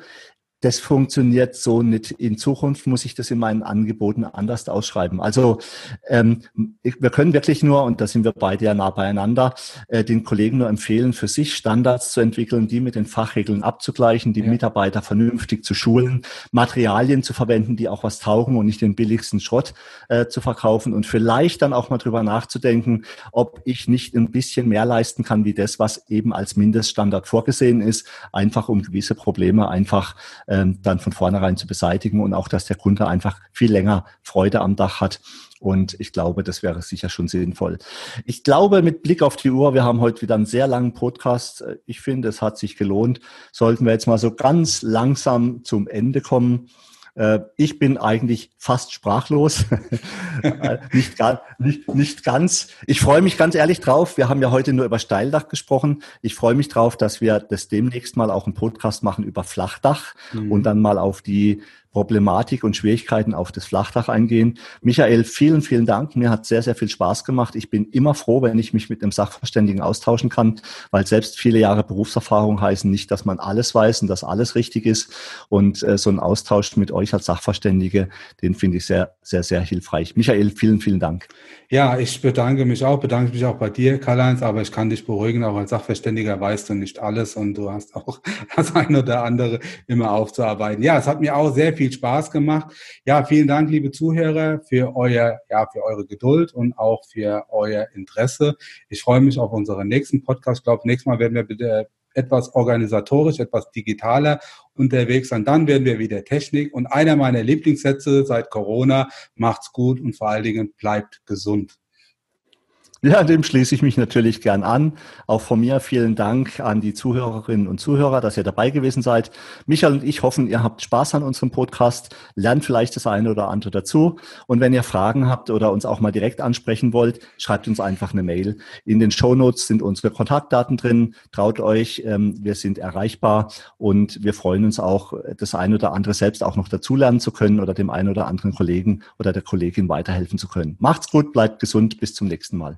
das funktioniert so nicht. In Zukunft muss ich das in meinen Angeboten anders ausschreiben. Also ähm, wir können wirklich nur, und da sind wir beide ja nah beieinander, äh, den Kollegen nur empfehlen, für sich Standards zu entwickeln, die mit den Fachregeln abzugleichen, die ja. Mitarbeiter vernünftig zu schulen, Materialien zu verwenden, die auch was taugen und nicht den billigsten Schrott äh, zu verkaufen und vielleicht dann auch mal drüber nachzudenken, ob ich nicht ein bisschen mehr leisten kann, wie das, was eben als Mindeststandard vorgesehen ist, einfach um gewisse Probleme einfach ähm, dann von vornherein zu beseitigen und auch, dass der Kunde einfach viel länger Freude am Dach hat. Und ich glaube, das wäre sicher schon sinnvoll. Ich glaube, mit Blick auf die Uhr, wir haben heute wieder einen sehr langen Podcast. Ich finde, es hat sich gelohnt. Sollten wir jetzt mal so ganz langsam zum Ende kommen. Äh, ich bin eigentlich fast sprachlos. Äh, nicht, gar, nicht, nicht ganz. Ich freue mich ganz ehrlich drauf. Wir haben ja heute nur über Steildach gesprochen. Ich freue mich drauf, dass wir das demnächst mal auch einen Podcast machen über Flachdach mhm. und dann mal auf die Problematik und Schwierigkeiten auf das Flachdach eingehen. Michael, vielen, vielen Dank. Mir hat sehr, sehr viel Spaß gemacht. Ich bin immer froh, wenn ich mich mit einem Sachverständigen austauschen kann, weil selbst viele Jahre Berufserfahrung heißen nicht, dass man alles weiß und dass alles richtig ist. Und äh, so ein Austausch mit euch als Sachverständige, den finde ich sehr, sehr, sehr hilfreich. Michael, vielen, vielen Dank. Ja, ich bedanke mich auch, bedanke mich auch bei dir, Karl-Heinz, aber ich kann dich beruhigen, auch als Sachverständiger weißt du nicht alles und du hast auch das eine oder andere immer aufzuarbeiten. Ja, es hat mir auch sehr viel viel Spaß gemacht. Ja, vielen Dank, liebe Zuhörer, für euer, ja, für eure Geduld und auch für euer Interesse. Ich freue mich auf unseren nächsten Podcast. Ich glaube, nächstes Mal werden wir bitte etwas organisatorisch, etwas digitaler unterwegs sein. Dann werden wir wieder Technik. Und einer meiner Lieblingssätze seit Corona, macht's gut und vor allen Dingen bleibt gesund. Ja, dem schließe ich mich natürlich gern an. Auch von mir vielen Dank an die Zuhörerinnen und Zuhörer, dass ihr dabei gewesen seid. Michael und ich hoffen, ihr habt Spaß an unserem Podcast, lernt vielleicht das eine oder andere dazu. Und wenn ihr Fragen habt oder uns auch mal direkt ansprechen wollt, schreibt uns einfach eine Mail. In den Show Notes sind unsere Kontaktdaten drin. Traut euch, ähm, wir sind erreichbar und wir freuen uns auch, das eine oder andere selbst auch noch dazulernen zu können oder dem einen oder anderen Kollegen oder der Kollegin weiterhelfen zu können. Macht's gut, bleibt gesund, bis zum nächsten Mal.